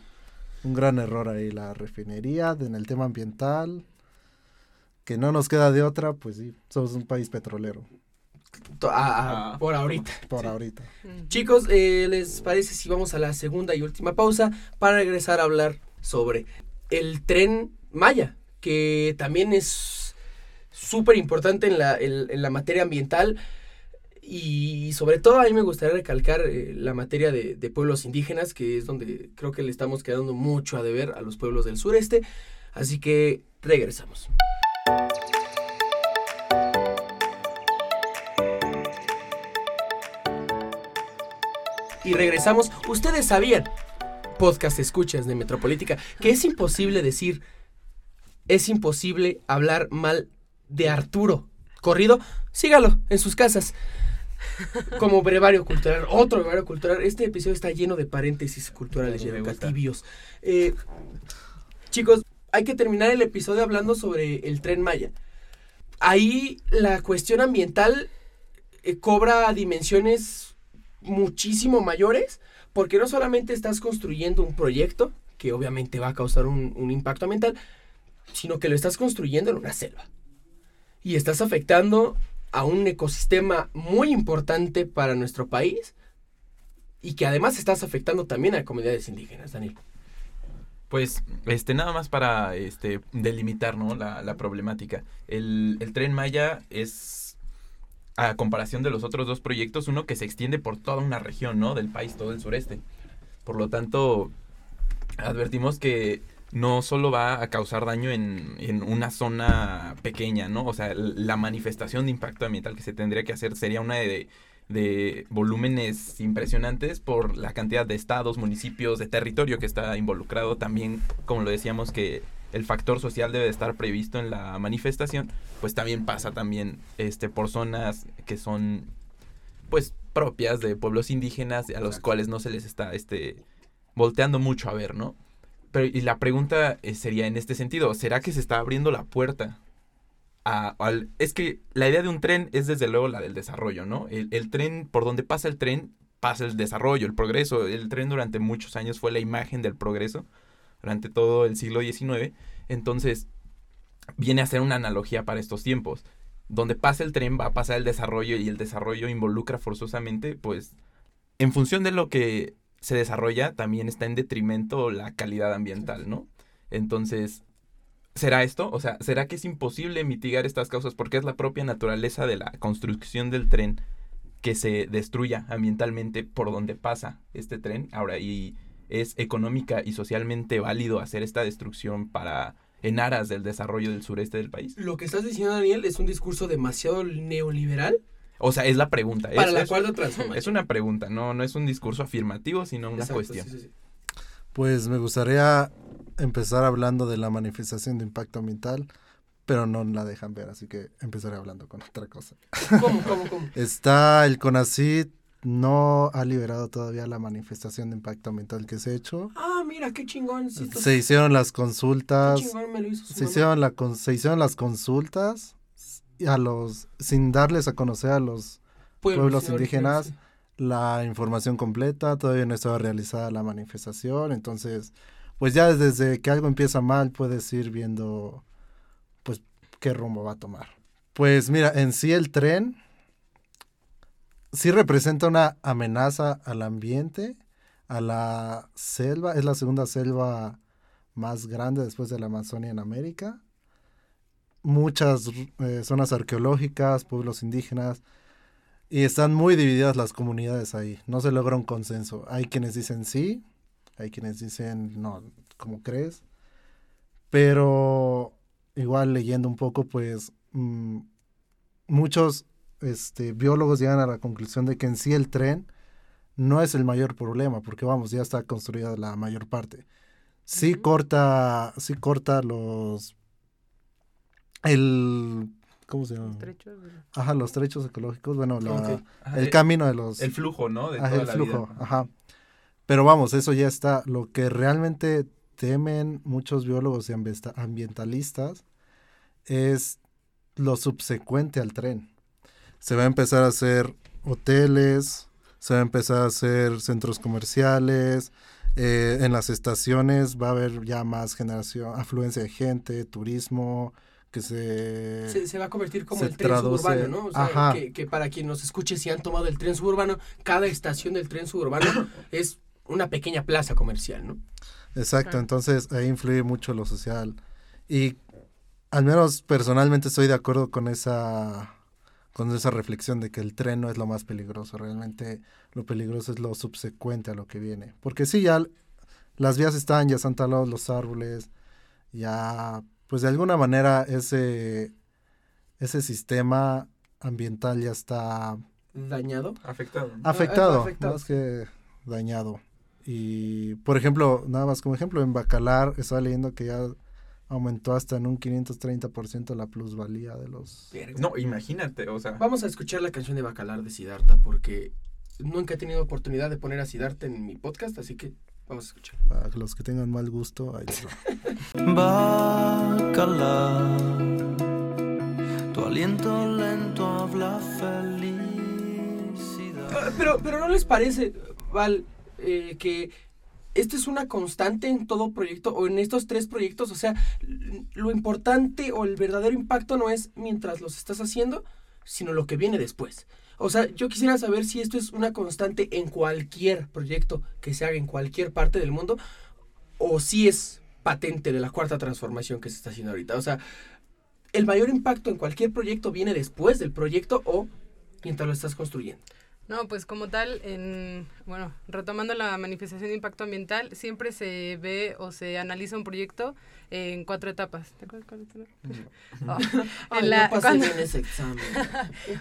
un gran error ahí la refinería en el tema ambiental, que no nos queda de otra, pues sí, somos un país petrolero, To- a- a- Ah. por ahorita. por Sí. ahorita. Chicos, eh, ¿les parece si vamos a la segunda y última pausa para regresar a hablar sobre el tren Maya, que también es súper importante en la, en- en la materia ambiental y sobre todo a mí me gustaría recalcar eh, la materia de, de pueblos indígenas, que es donde creo que le estamos quedando mucho a deber a los pueblos del sureste. Así que regresamos. Y regresamos. Ustedes sabían, podcast escuchas de Metropolítica, que es imposible decir, es imposible hablar mal de Arturo. Corrido, sígalo en sus casas. Como brevario cultural, otro brevario cultural. Este episodio está lleno de paréntesis culturales y educativos. Eh, chicos, hay que terminar el episodio hablando sobre el tren Maya. Ahí la cuestión ambiental eh, cobra dimensiones muchísimo mayores porque no solamente estás construyendo un proyecto que obviamente va a causar un, un impacto ambiental, sino que lo estás construyendo en una selva. Y estás afectando a un ecosistema muy importante para nuestro país y que además estás afectando también a comunidades indígenas, Daniel. Pues, este, nada más para este, delimitar, ¿no? La, la problemática. El, el tren Maya es, a comparación de los otros dos proyectos, uno que se extiende por toda una región, ¿no? Del país, todo el sureste. Por lo tanto, advertimos que no solo va a causar daño en, en una zona pequeña, ¿no? O sea, la manifestación de impacto ambiental que se tendría que hacer sería una de, de volúmenes impresionantes por la cantidad de estados, municipios, de territorio que está involucrado. También, como lo decíamos, que el factor social debe de estar previsto en la manifestación, pues también pasa también este, por zonas que son, pues, propias de pueblos indígenas a los Exacto. cuales no se les está este, volteando mucho a ver, ¿no? Pero y la pregunta eh, sería en este sentido, ¿será que se está abriendo la puerta a, al... Es que la idea de un tren es desde luego la del desarrollo, ¿no? El, el tren, por donde pasa el tren, pasa el desarrollo, el progreso. El tren durante muchos años fue la imagen del progreso, durante todo el siglo XIX. Entonces, viene a ser una analogía para estos tiempos. Donde pasa el tren va a pasar el desarrollo y el desarrollo involucra forzosamente, pues, en función de lo que se desarrolla, también está en detrimento la calidad ambiental, ¿no? Entonces, ¿será esto? O sea, ¿será que es imposible mitigar estas causas porque es la propia naturaleza de la construcción del tren que se destruya ambientalmente por donde pasa este tren? Ahora, y es económica y socialmente válido hacer esta destrucción para en aras del desarrollo del sureste del país? Lo que estás diciendo, Daniel, es un discurso demasiado neoliberal O sea, es la pregunta. para es, la es- cuarta transformación. es una pregunta, no, no es un discurso afirmativo, sino una Exacto, cuestión. sí, sí, sí. Pues me gustaría empezar hablando de la manifestación de impacto ambiental, pero no la dejan ver, así que empezaré hablando con otra cosa. ¿Cómo, cómo, cómo? Está el CONACYT, no ha liberado todavía la manifestación de impacto ambiental que se ha hecho. Ah, mira, qué chingón. Se hicieron las qué consultas, chingón me lo hizo su se mamá. hicieron, la, con- se hicieron las consultas a los, sin darles a conocer a los pueblos indígenas, la información completa, todavía no estaba realizada la manifestación, entonces, pues ya desde que algo empieza mal puedes ir viendo, pues, qué rumbo va a tomar. Pues mira, en sí el tren sí representa una amenaza al ambiente, a la selva, es la segunda selva más grande después de la Amazonia en América. Muchas eh, zonas arqueológicas, pueblos indígenas, y están muy divididas las comunidades ahí. No se logra un consenso. Hay quienes dicen sí, hay quienes dicen no, ¿cómo crees? Pero igual leyendo un poco, pues mm, muchos este, biólogos llegan a la conclusión de que en sí el tren no es el mayor problema, porque vamos, ya está construida la mayor parte. Sí corta, sí corta los el ¿cómo se llama? Estrechos, ¿verdad? Ajá, los trechos ecológicos, bueno, la- Ok. Ajá, el eh, camino de los El flujo, ¿no? De Ajá, toda el la flujo, vida. ajá. Pero vamos, eso ya está. Lo que realmente temen muchos biólogos y ambientalistas es lo subsecuente al tren. Se va a empezar a hacer hoteles, se va a empezar a hacer centros comerciales, eh, en las estaciones va a haber ya más generación, afluencia de gente, turismo, que se... Se, se va a convertir como el tren traduce- suburbano, ¿no? O sea, Ajá. que, que para quien nos escuche, si han tomado el tren suburbano, cada estación del tren suburbano es una pequeña plaza comercial, ¿no? Exacto, entonces ahí influye mucho lo social. Y al menos personalmente estoy de acuerdo con esa con esa reflexión de que el tren no es lo más peligroso, realmente lo peligroso es lo subsecuente a lo que viene. Porque sí, ya las vías están, ya están talados los árboles, ya pues de alguna manera ese ese sistema ambiental ya está Dañado. Afectado. ¿no? afectado, afectado. más que dañado. Y, por ejemplo, nada más como ejemplo, en Bacalar estaba leyendo que ya aumentó hasta en un 530% la plusvalía de los... No, imagínate, o sea. Vamos a escuchar la canción de Bacalar de Siddhartha porque nunca he tenido oportunidad de poner a Siddhartha en mi podcast, así que vamos a escuchar. Para los que tengan mal gusto, ahí les va. Bacalar, tu aliento lento habla felicidad. Ah, Pero, pero ¿no les parece, Val, eh, que esto es una constante en todo proyecto o en estos tres proyectos. O sea, lo importante o el verdadero impacto no es mientras los estás haciendo, sino lo que viene después. O sea, yo quisiera saber si esto es una constante en cualquier proyecto que se haga en cualquier parte del mundo o si es patente de la cuarta transformación que se está haciendo ahorita. O sea, el mayor impacto en cualquier proyecto viene después del proyecto o mientras lo estás construyendo. No, pues como tal, en, bueno, retomando la manifestación de impacto ambiental, siempre se ve o se analiza un proyecto en cuatro etapas. ¿Te acuerdas cuál es? Oh, Ay, en la- no pasé cuando- bien ese examen.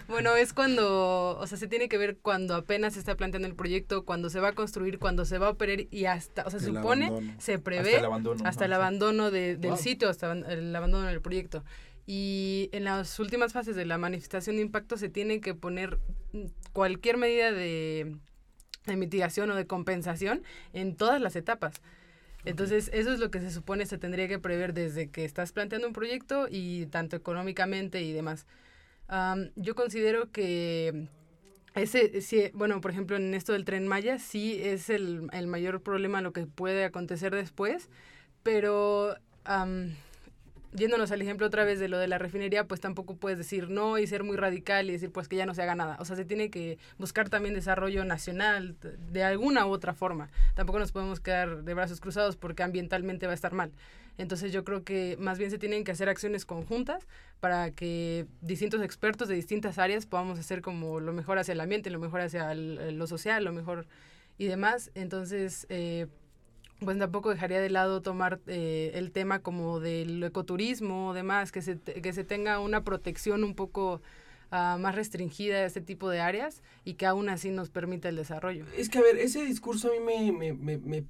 Bueno, es cuando, o sea, se tiene que ver cuando apenas se está planteando el proyecto, cuando se va a construir, cuando se va a operar y hasta, o sea, se El supone, abandono. se Hasta prevé el abandono. hasta el abandono de- del Wow. sitio, hasta el abandono del proyecto. Y en las últimas fases de la manifestación de impacto se tiene que poner cualquier medida de, de mitigación o de compensación en todas las etapas. Entonces, eso es lo que se supone se tendría que prever desde que estás planteando un proyecto y tanto económicamente y demás. Am, yo considero que ese, sí, bueno, por ejemplo, en esto del tren Maya, sí es el, el mayor problema lo que puede acontecer después, pero am, yéndonos al ejemplo otra vez de lo de la refinería, pues tampoco puedes decir no y ser muy radical y decir pues que ya no se haga nada. O sea, se tiene que buscar también desarrollo nacional de- alguna u otra forma. Tampoco nos podemos quedar de brazos cruzados porque ambientalmente va a estar mal. Entonces yo creo que más bien se tienen que hacer acciones conjuntas para que distintos expertos de distintas áreas podamos hacer como lo mejor hacia el ambiente, lo mejor hacia lo social, lo mejor y demás. Entonces, eh, pues tampoco dejaría de lado tomar eh, el tema como del ecoturismo o demás, que se, que se tenga una protección un poco ah, más restringida a este tipo de áreas y que aún así nos permita el desarrollo. Es que, a ver, ese discurso a mí me, me, me- me-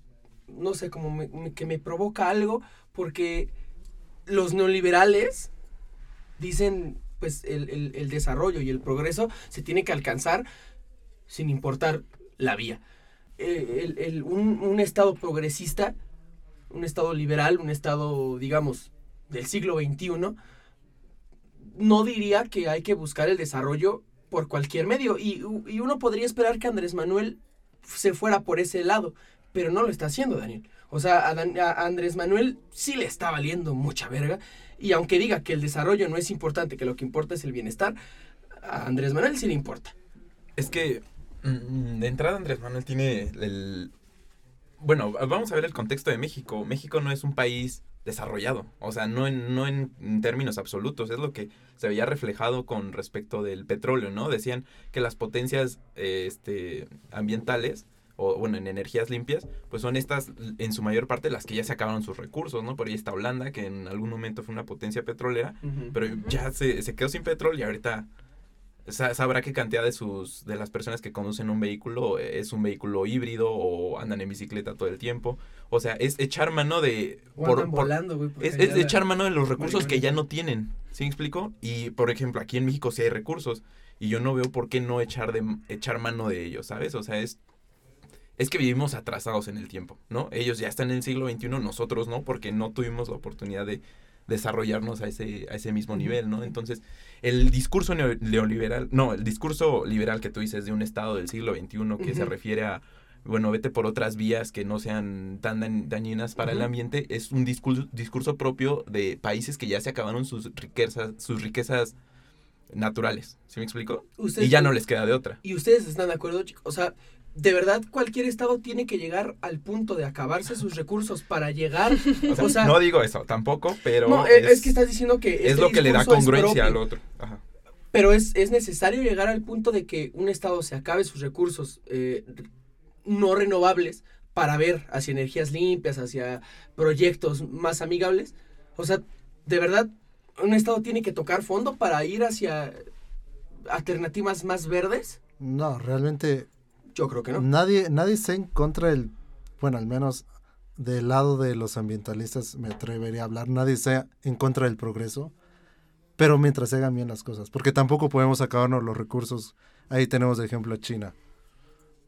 no sé, como me- que me provoca algo, porque los neoliberales dicen, pues, el, el- el desarrollo y el progreso se tiene que alcanzar sin importar la vía. Eh, un, estado progresista, un estado liberal, un estado, digamos, del siglo XXI, no diría que hay que buscar el desarrollo por cualquier medio. Y, uno podría esperar que Andrés Manuel se fuera por ese lado, pero no lo está haciendo, Daniel. O sea, a, a Andrés Manuel sí le está valiendo mucha verga. Y aunque diga que el desarrollo no es importante, que lo que importa es el bienestar, a Andrés Manuel sí le importa. Es que de entrada Andrés Manuel tiene el... Bueno, vamos a ver el contexto de México. México no es un país desarrollado, o sea, no en, no en términos absolutos, es lo que se veía reflejado con respecto del petróleo, ¿no? Decían que las potencias eh, este, ambientales, o bueno, en energías limpias, pues son estas en su mayor parte las que ya se acabaron sus recursos, ¿no? Por ahí está Holanda, que en algún momento fue una potencia petrolera, pero ya se, se quedó sin petróleo y ahorita sabrá qué cantidad de sus de las personas que conducen un vehículo eh, es un vehículo híbrido o andan en bicicleta todo el tiempo. O sea, es echar mano de O por- andan por- volando, güey, es, echar mano de los recursos que ya no tienen. ¿Sí me explico? Y por ejemplo, aquí en México sí hay recursos y yo no veo por qué no echar de echar mano de ellos, ¿sabes? O sea, es es que vivimos atrasados en el tiempo, ¿no? Ellos ya están en el siglo XXI, nosotros no, porque no tuvimos la oportunidad de desarrollarnos a ese, a ese mismo nivel, ¿no? Entonces, el discurso neo- neoliberal, no, el discurso liberal que tú dices de un Estado del siglo XXI que se refiere a, bueno, vete por otras vías que no sean tan dañ- dañinas para el ambiente, es un discurso, discurso propio de países que ya se acabaron sus riquezas, sus riquezas naturales, ¿sí me explico? Y ya no les queda de otra. ¿Y ustedes están de acuerdo, chicos? O sea, de verdad cualquier estado tiene que llegar al punto de acabarse sus recursos para llegar. O sea, O sea, no digo eso tampoco, pero no, es, es, que estás diciendo que es este lo que le da congruencia al otro. Ajá. Pero es, es necesario llegar al punto de que un estado se acabe sus recursos eh, no renovables para ver hacia energías limpias, hacia proyectos más amigables. O sea, de verdad, un estado tiene que tocar fondo para ir hacia alternativas más verdes. No, realmente Yo creo que no. nadie, nadie está en contra del, bueno, al menos del lado de los ambientalistas me atrevería a hablar, nadie está en contra del progreso, pero mientras se hagan bien las cosas, porque tampoco podemos acabarnos los recursos. Ahí tenemos de ejemplo China.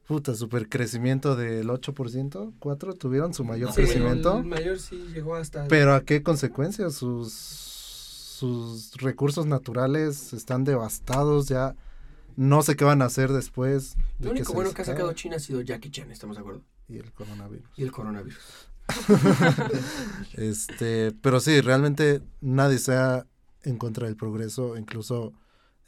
Puta, super crecimiento del 8%, 4 tuvieron su mayor Sí, crecimiento. El mayor sí llegó hasta... Pero a qué consecuencias? Sus, sus recursos naturales están devastados, ya No sé qué van a hacer después. de Lo único bueno que ha sacado China ha sido Jackie Chan, ¿estamos de acuerdo? Y el coronavirus. Y el coronavirus. Este, pero sí, realmente nadie sea en contra del progreso, incluso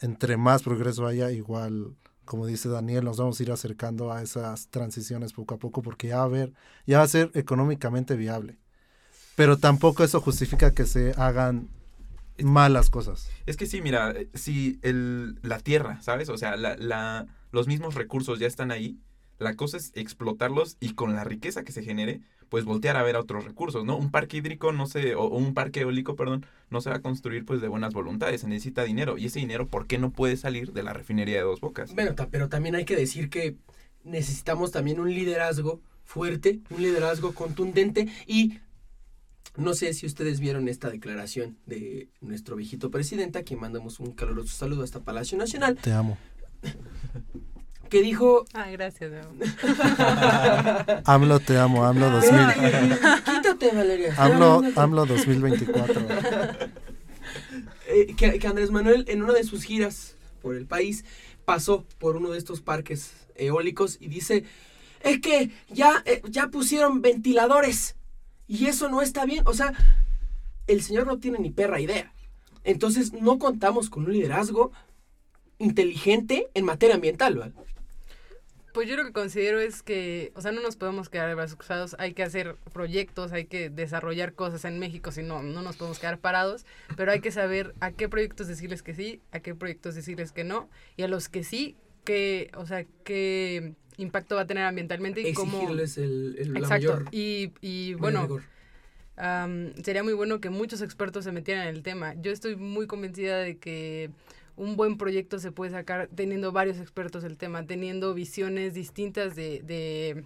entre más progreso haya, igual, como dice Daniel, nos vamos a ir acercando a esas transiciones poco a poco porque ya va a ver, ya va a ser económicamente viable. Pero tampoco eso justifica que se hagan malas cosas. Es que sí, mira, eh, si el, la tierra, ¿sabes? O sea, la, la, los mismos recursos ya están ahí. La cosa es explotarlos y con la riqueza que se genere, pues voltear a ver a otros recursos, ¿no? Un parque hídrico no se, o un parque eólico, perdón, no se va a construir pues de buenas voluntades, se necesita dinero. Y ese dinero, ¿por qué no puede salir de la refinería de dos bocas? Bueno, pero también hay que decir que necesitamos también un liderazgo fuerte, un liderazgo contundente y no sé si ustedes vieron esta declaración de nuestro viejito presidente, a quien mandamos un caluroso saludo hasta Palacio Nacional, Te amo. que dijo... Ah, gracias. Bebo. AMLO, te amo, AMLO 2000. Quítate, Valeria. AMLO, AMLO 2024. Eh, que, que Andrés Manuel en una de sus giras por el país pasó por uno de estos parques eólicos y dice, es que ya, eh, ya pusieron ventiladores y eso no está bien. O sea, el señor no tiene ni perra idea. Entonces no contamos con un liderazgo inteligente en materia ambiental, ¿vale? Pues yo lo que considero es que, o sea, no nos podemos quedar de brazos cruzados, hay que hacer proyectos, hay que desarrollar cosas en México, si no, no nos podemos quedar parados, pero hay que saber a qué proyectos decirles que sí, a qué proyectos decirles que no, y a los que sí, qué, o sea, qué impacto va a tener ambientalmente y cómo... El, el- la Exacto, mayor- y, bueno, sería muy bueno que muchos expertos se metieran en el tema. Yo estoy muy convencida de que un buen proyecto se puede sacar teniendo varios expertos del tema, teniendo visiones distintas de, de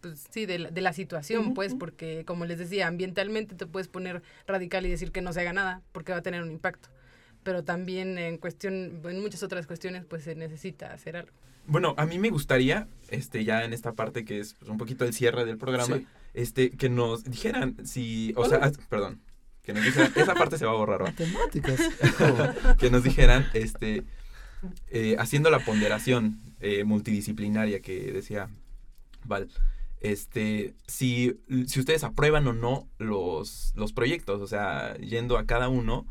pues, sí, de la, de la situación, pues, porque como les decía, ambientalmente te puedes poner radical y decir que no se haga nada, porque va a tener un impacto. Pero también en cuestión, en muchas otras cuestiones, pues se necesita hacer algo. Bueno, a mí me gustaría, este, ya en esta parte que es pues, un poquito el cierre del programa, Sí. este, que nos dijeran si, o sea, perdón, que nos dijeran, esa parte se va a borrar, ¿va? Matemáticas. que nos dijeran, este, eh, haciendo la ponderación eh, multidisciplinaria que decía Val, este, si, si ustedes aprueban o no los, los proyectos, o sea, yendo a cada uno,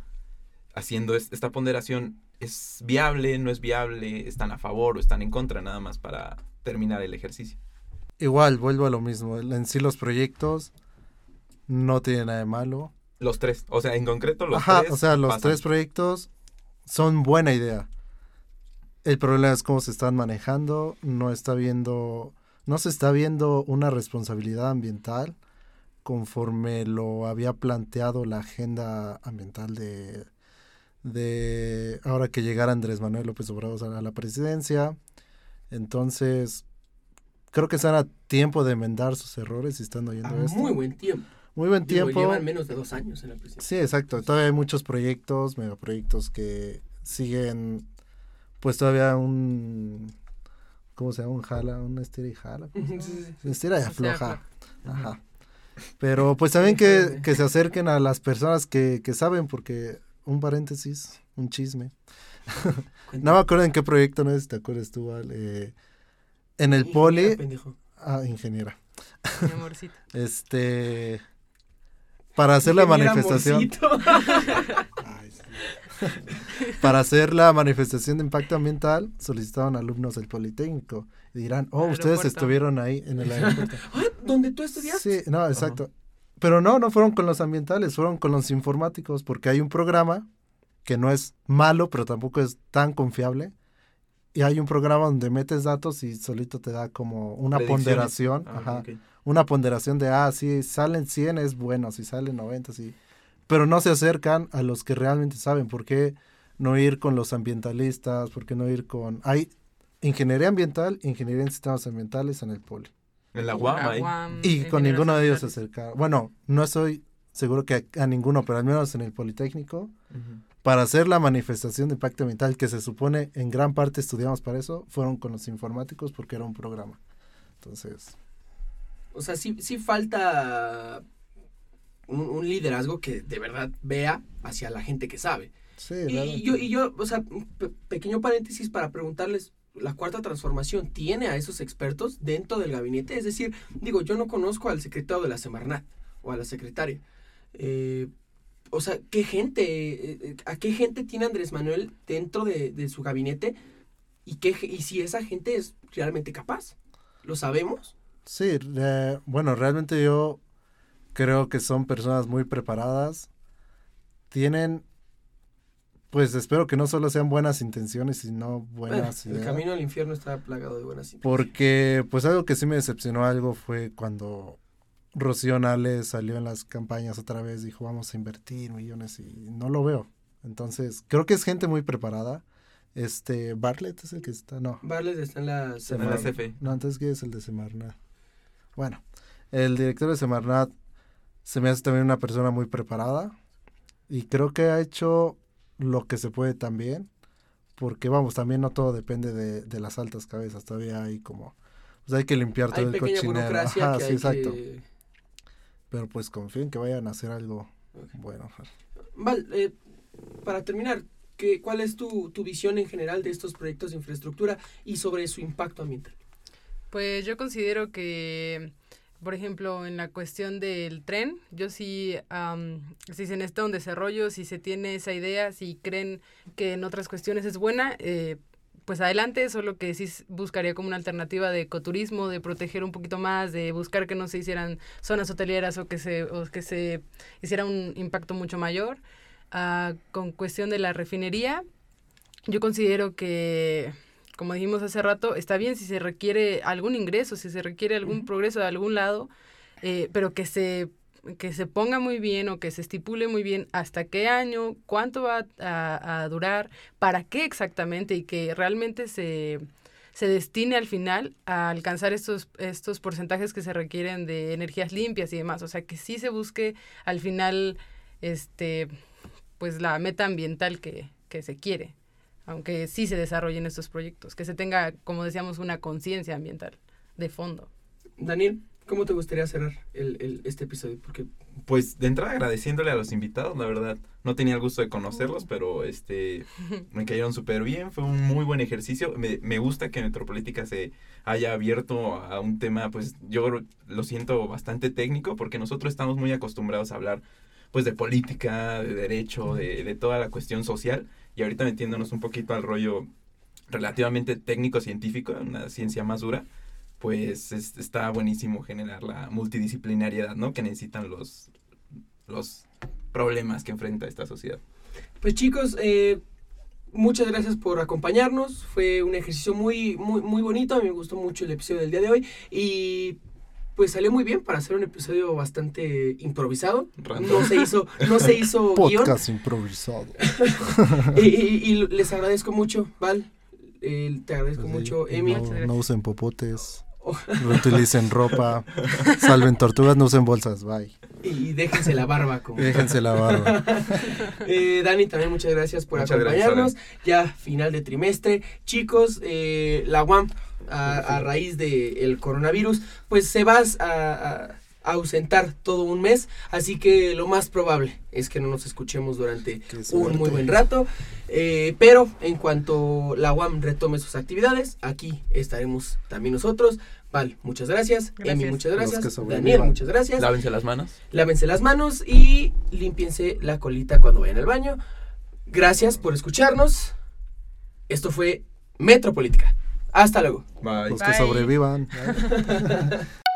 haciendo es- esta ponderación, ¿es viable, no es viable, están a favor o están en contra, nada más para terminar el ejercicio? Igual, vuelvo a lo mismo. En sí los proyectos no tienen nada de malo. Los tres, o sea, en concreto los Ajá, tres. o sea, los pasan. tres proyectos son buena idea. El problema es cómo se están manejando, no está viendo, no se está viendo una responsabilidad ambiental conforme lo había planteado la agenda ambiental de, de ahora que llegara Andrés Manuel López Obrador a la presidencia. Entonces, creo que están a tiempo de enmendar sus errores y están oyendo A esto. muy buen tiempo. Muy buen Digo, tiempo. Llevan menos de dos años en la presidencia. Sí, exacto. Todavía hay muchos proyectos, megaproyectos que siguen, pues todavía un, ¿cómo se llama? Un jala, un estira y jala. Estira y afloja. Ajá. Pero pues también que, que se acerquen a las personas que, que saben, porque un paréntesis, un chisme. No me acuerdo en qué proyecto, no sé si te acuerdas tú, Val, eh, en el Ingeniera, poli, pendejo. ah, ingeniera, Mi amorcito. este, para hacer la manifestación. Amorcito. Ay, sí. Para hacer la manifestación de impacto ambiental, solicitaron alumnos del Politécnico. Y dirán, oh, ustedes estuvieron ahí en el aeropuerto. Ah, ¿Dónde tú estudiaste? sí, no, exacto. Pero no, no fueron con los ambientales, fueron con los informáticos, porque hay un programa que no es malo, pero tampoco es tan confiable. Y hay un programa donde metes datos y solito te da como una ponderación. Ah, ajá, una ponderación de, ah, si salen 100 es bueno, si salen 90, sí. Pero no se acercan a los que realmente saben. ¿Por qué no ir con los ambientalistas? ¿Por qué no ir con... Hay ingeniería ambiental, ingeniería en sistemas ambientales en el poli. En la UAM La. UAM, Y con ninguno de ellos se acercaron. Bueno, no estoy seguro que a, a ninguno, pero al menos en el Politécnico, para hacer la manifestación de impacto ambiental, que se supone en gran parte estudiamos para eso, fueron con los informáticos porque era un programa. Entonces, O sea, sí, sí falta un, un liderazgo que de verdad vea hacia la gente que sabe. Sí, Y, realmente. yo, y yo, o sea, pequeño paréntesis para preguntarles, ¿la cuarta transformación tiene a esos expertos dentro del gabinete? Es decir, digo, yo no conozco al secretario de la Semarnat o a la secretaria. Eh, o sea, ¿qué gente, eh, eh, a qué gente tiene Andrés Manuel dentro de, de su gabinete? ¿Y, qué, y si esa gente es realmente capaz? ¿Lo sabemos? Sí, bueno, realmente yo creo que son personas muy preparadas. Tienen, pues espero que no solo sean buenas intenciones, sino Bueno, buenas el ideas. camino al infierno está plagado de buenas intenciones. Porque, pues algo que sí me decepcionó algo fue cuando Rocío Nale salió en las campañas otra vez, dijo vamos a invertir millones y no lo veo. Entonces, creo que es gente muy preparada. Este, Bartlett es el que está, no. Barles está en la En la Semarnat. CFE. No, entonces, ¿qué es el de Semarnat? Bueno, el director de Semarnat se me hace también una persona muy preparada y creo que ha hecho lo que se puede también, porque vamos, también no todo depende de, de las altas cabezas, todavía hay como, pues hay que limpiar Hay todo el pequeña cochinero. Ajá, que sí, hay exacto. que... Pero pues confío en que vayan a hacer algo bueno. Val, eh, para terminar, ¿qué, ¿cuál es tu, tu visión en general de estos proyectos de infraestructura y sobre su impacto ambiental? Pues yo considero que, por ejemplo, en la cuestión del tren, yo sí, am, si se necesita un desarrollo, si se tiene esa idea, si creen que en otras cuestiones es buena, eh, pues adelante, solo que sí buscaría como una alternativa de ecoturismo, de proteger un poquito más, de buscar que no se hicieran zonas hoteleras o que se, o que se hiciera un impacto mucho mayor. Ah, con cuestión de la refinería, yo considero que, como dijimos hace rato, está bien si se requiere algún ingreso, si se requiere algún progreso de algún lado, eh, pero que se que se ponga muy bien o que se estipule muy bien hasta qué año, cuánto va a, a durar, para qué exactamente y que realmente se, se destine al final a alcanzar estos, estos porcentajes que se requieren de energías limpias y demás. O sea, que sí se busque al final este pues la meta ambiental que, que se quiere, aunque sí se desarrollen estos proyectos, que se tenga, como decíamos, una conciencia ambiental de fondo. Daniel, ¿cómo te gustaría cerrar el, el- este episodio? Porque Pues de entrada agradeciéndole a los invitados, la verdad. No tenía el gusto de conocerlos, pero este me cayeron súper bien. Fue un muy buen ejercicio. Me, me gusta que Metropolítica se haya abierto a un tema, pues yo lo siento bastante técnico, porque nosotros estamos muy acostumbrados a hablar pues de política, de derecho, de, de toda la cuestión social. Y ahorita metiéndonos un poquito al rollo relativamente técnico-científico, una ciencia más dura, pues es- está buenísimo generar la multidisciplinariedad, ¿no? Que necesitan los, los problemas que enfrenta esta sociedad. Pues chicos, eh, muchas gracias por acompañarnos. Fue un ejercicio muy, muy, muy bonito. A mí me gustó mucho el episodio del día de hoy. Y pues salió muy bien para hacer un episodio bastante improvisado. Random. No se hizo, no se hizo guion. Podcast improvisado. Y, y- y les agradezco mucho, Val. eh, te agradezco Pues sí, mucho, Emi. No, usen popotes, Oh, reutilicen ropa, salven tortugas, no usen bolsas, bye. y déjense la barba. Como. Déjense la barba. Eh, Dani, también muchas gracias por Muchas gracias, acompañarnos. ya final de trimestre. Chicos, eh, la UAM, a, a raíz del coronavirus, pues se va a, a- a ausentar todo un mes. Así que lo más probable es que no nos escuchemos durante un muy buen rato. Eh, pero en cuanto la UAM retome sus actividades, aquí estaremos también nosotros. Val, muchas gracias. Emi, Gracias. muchas gracias. Daniel, muchas gracias. Lávense las manos. Lávense las manos y límpiense la colita cuando vayan al baño. Gracias por escucharnos. Esto fue Metropolítica. Hasta luego. Bye. Los que Bye. sobrevivan.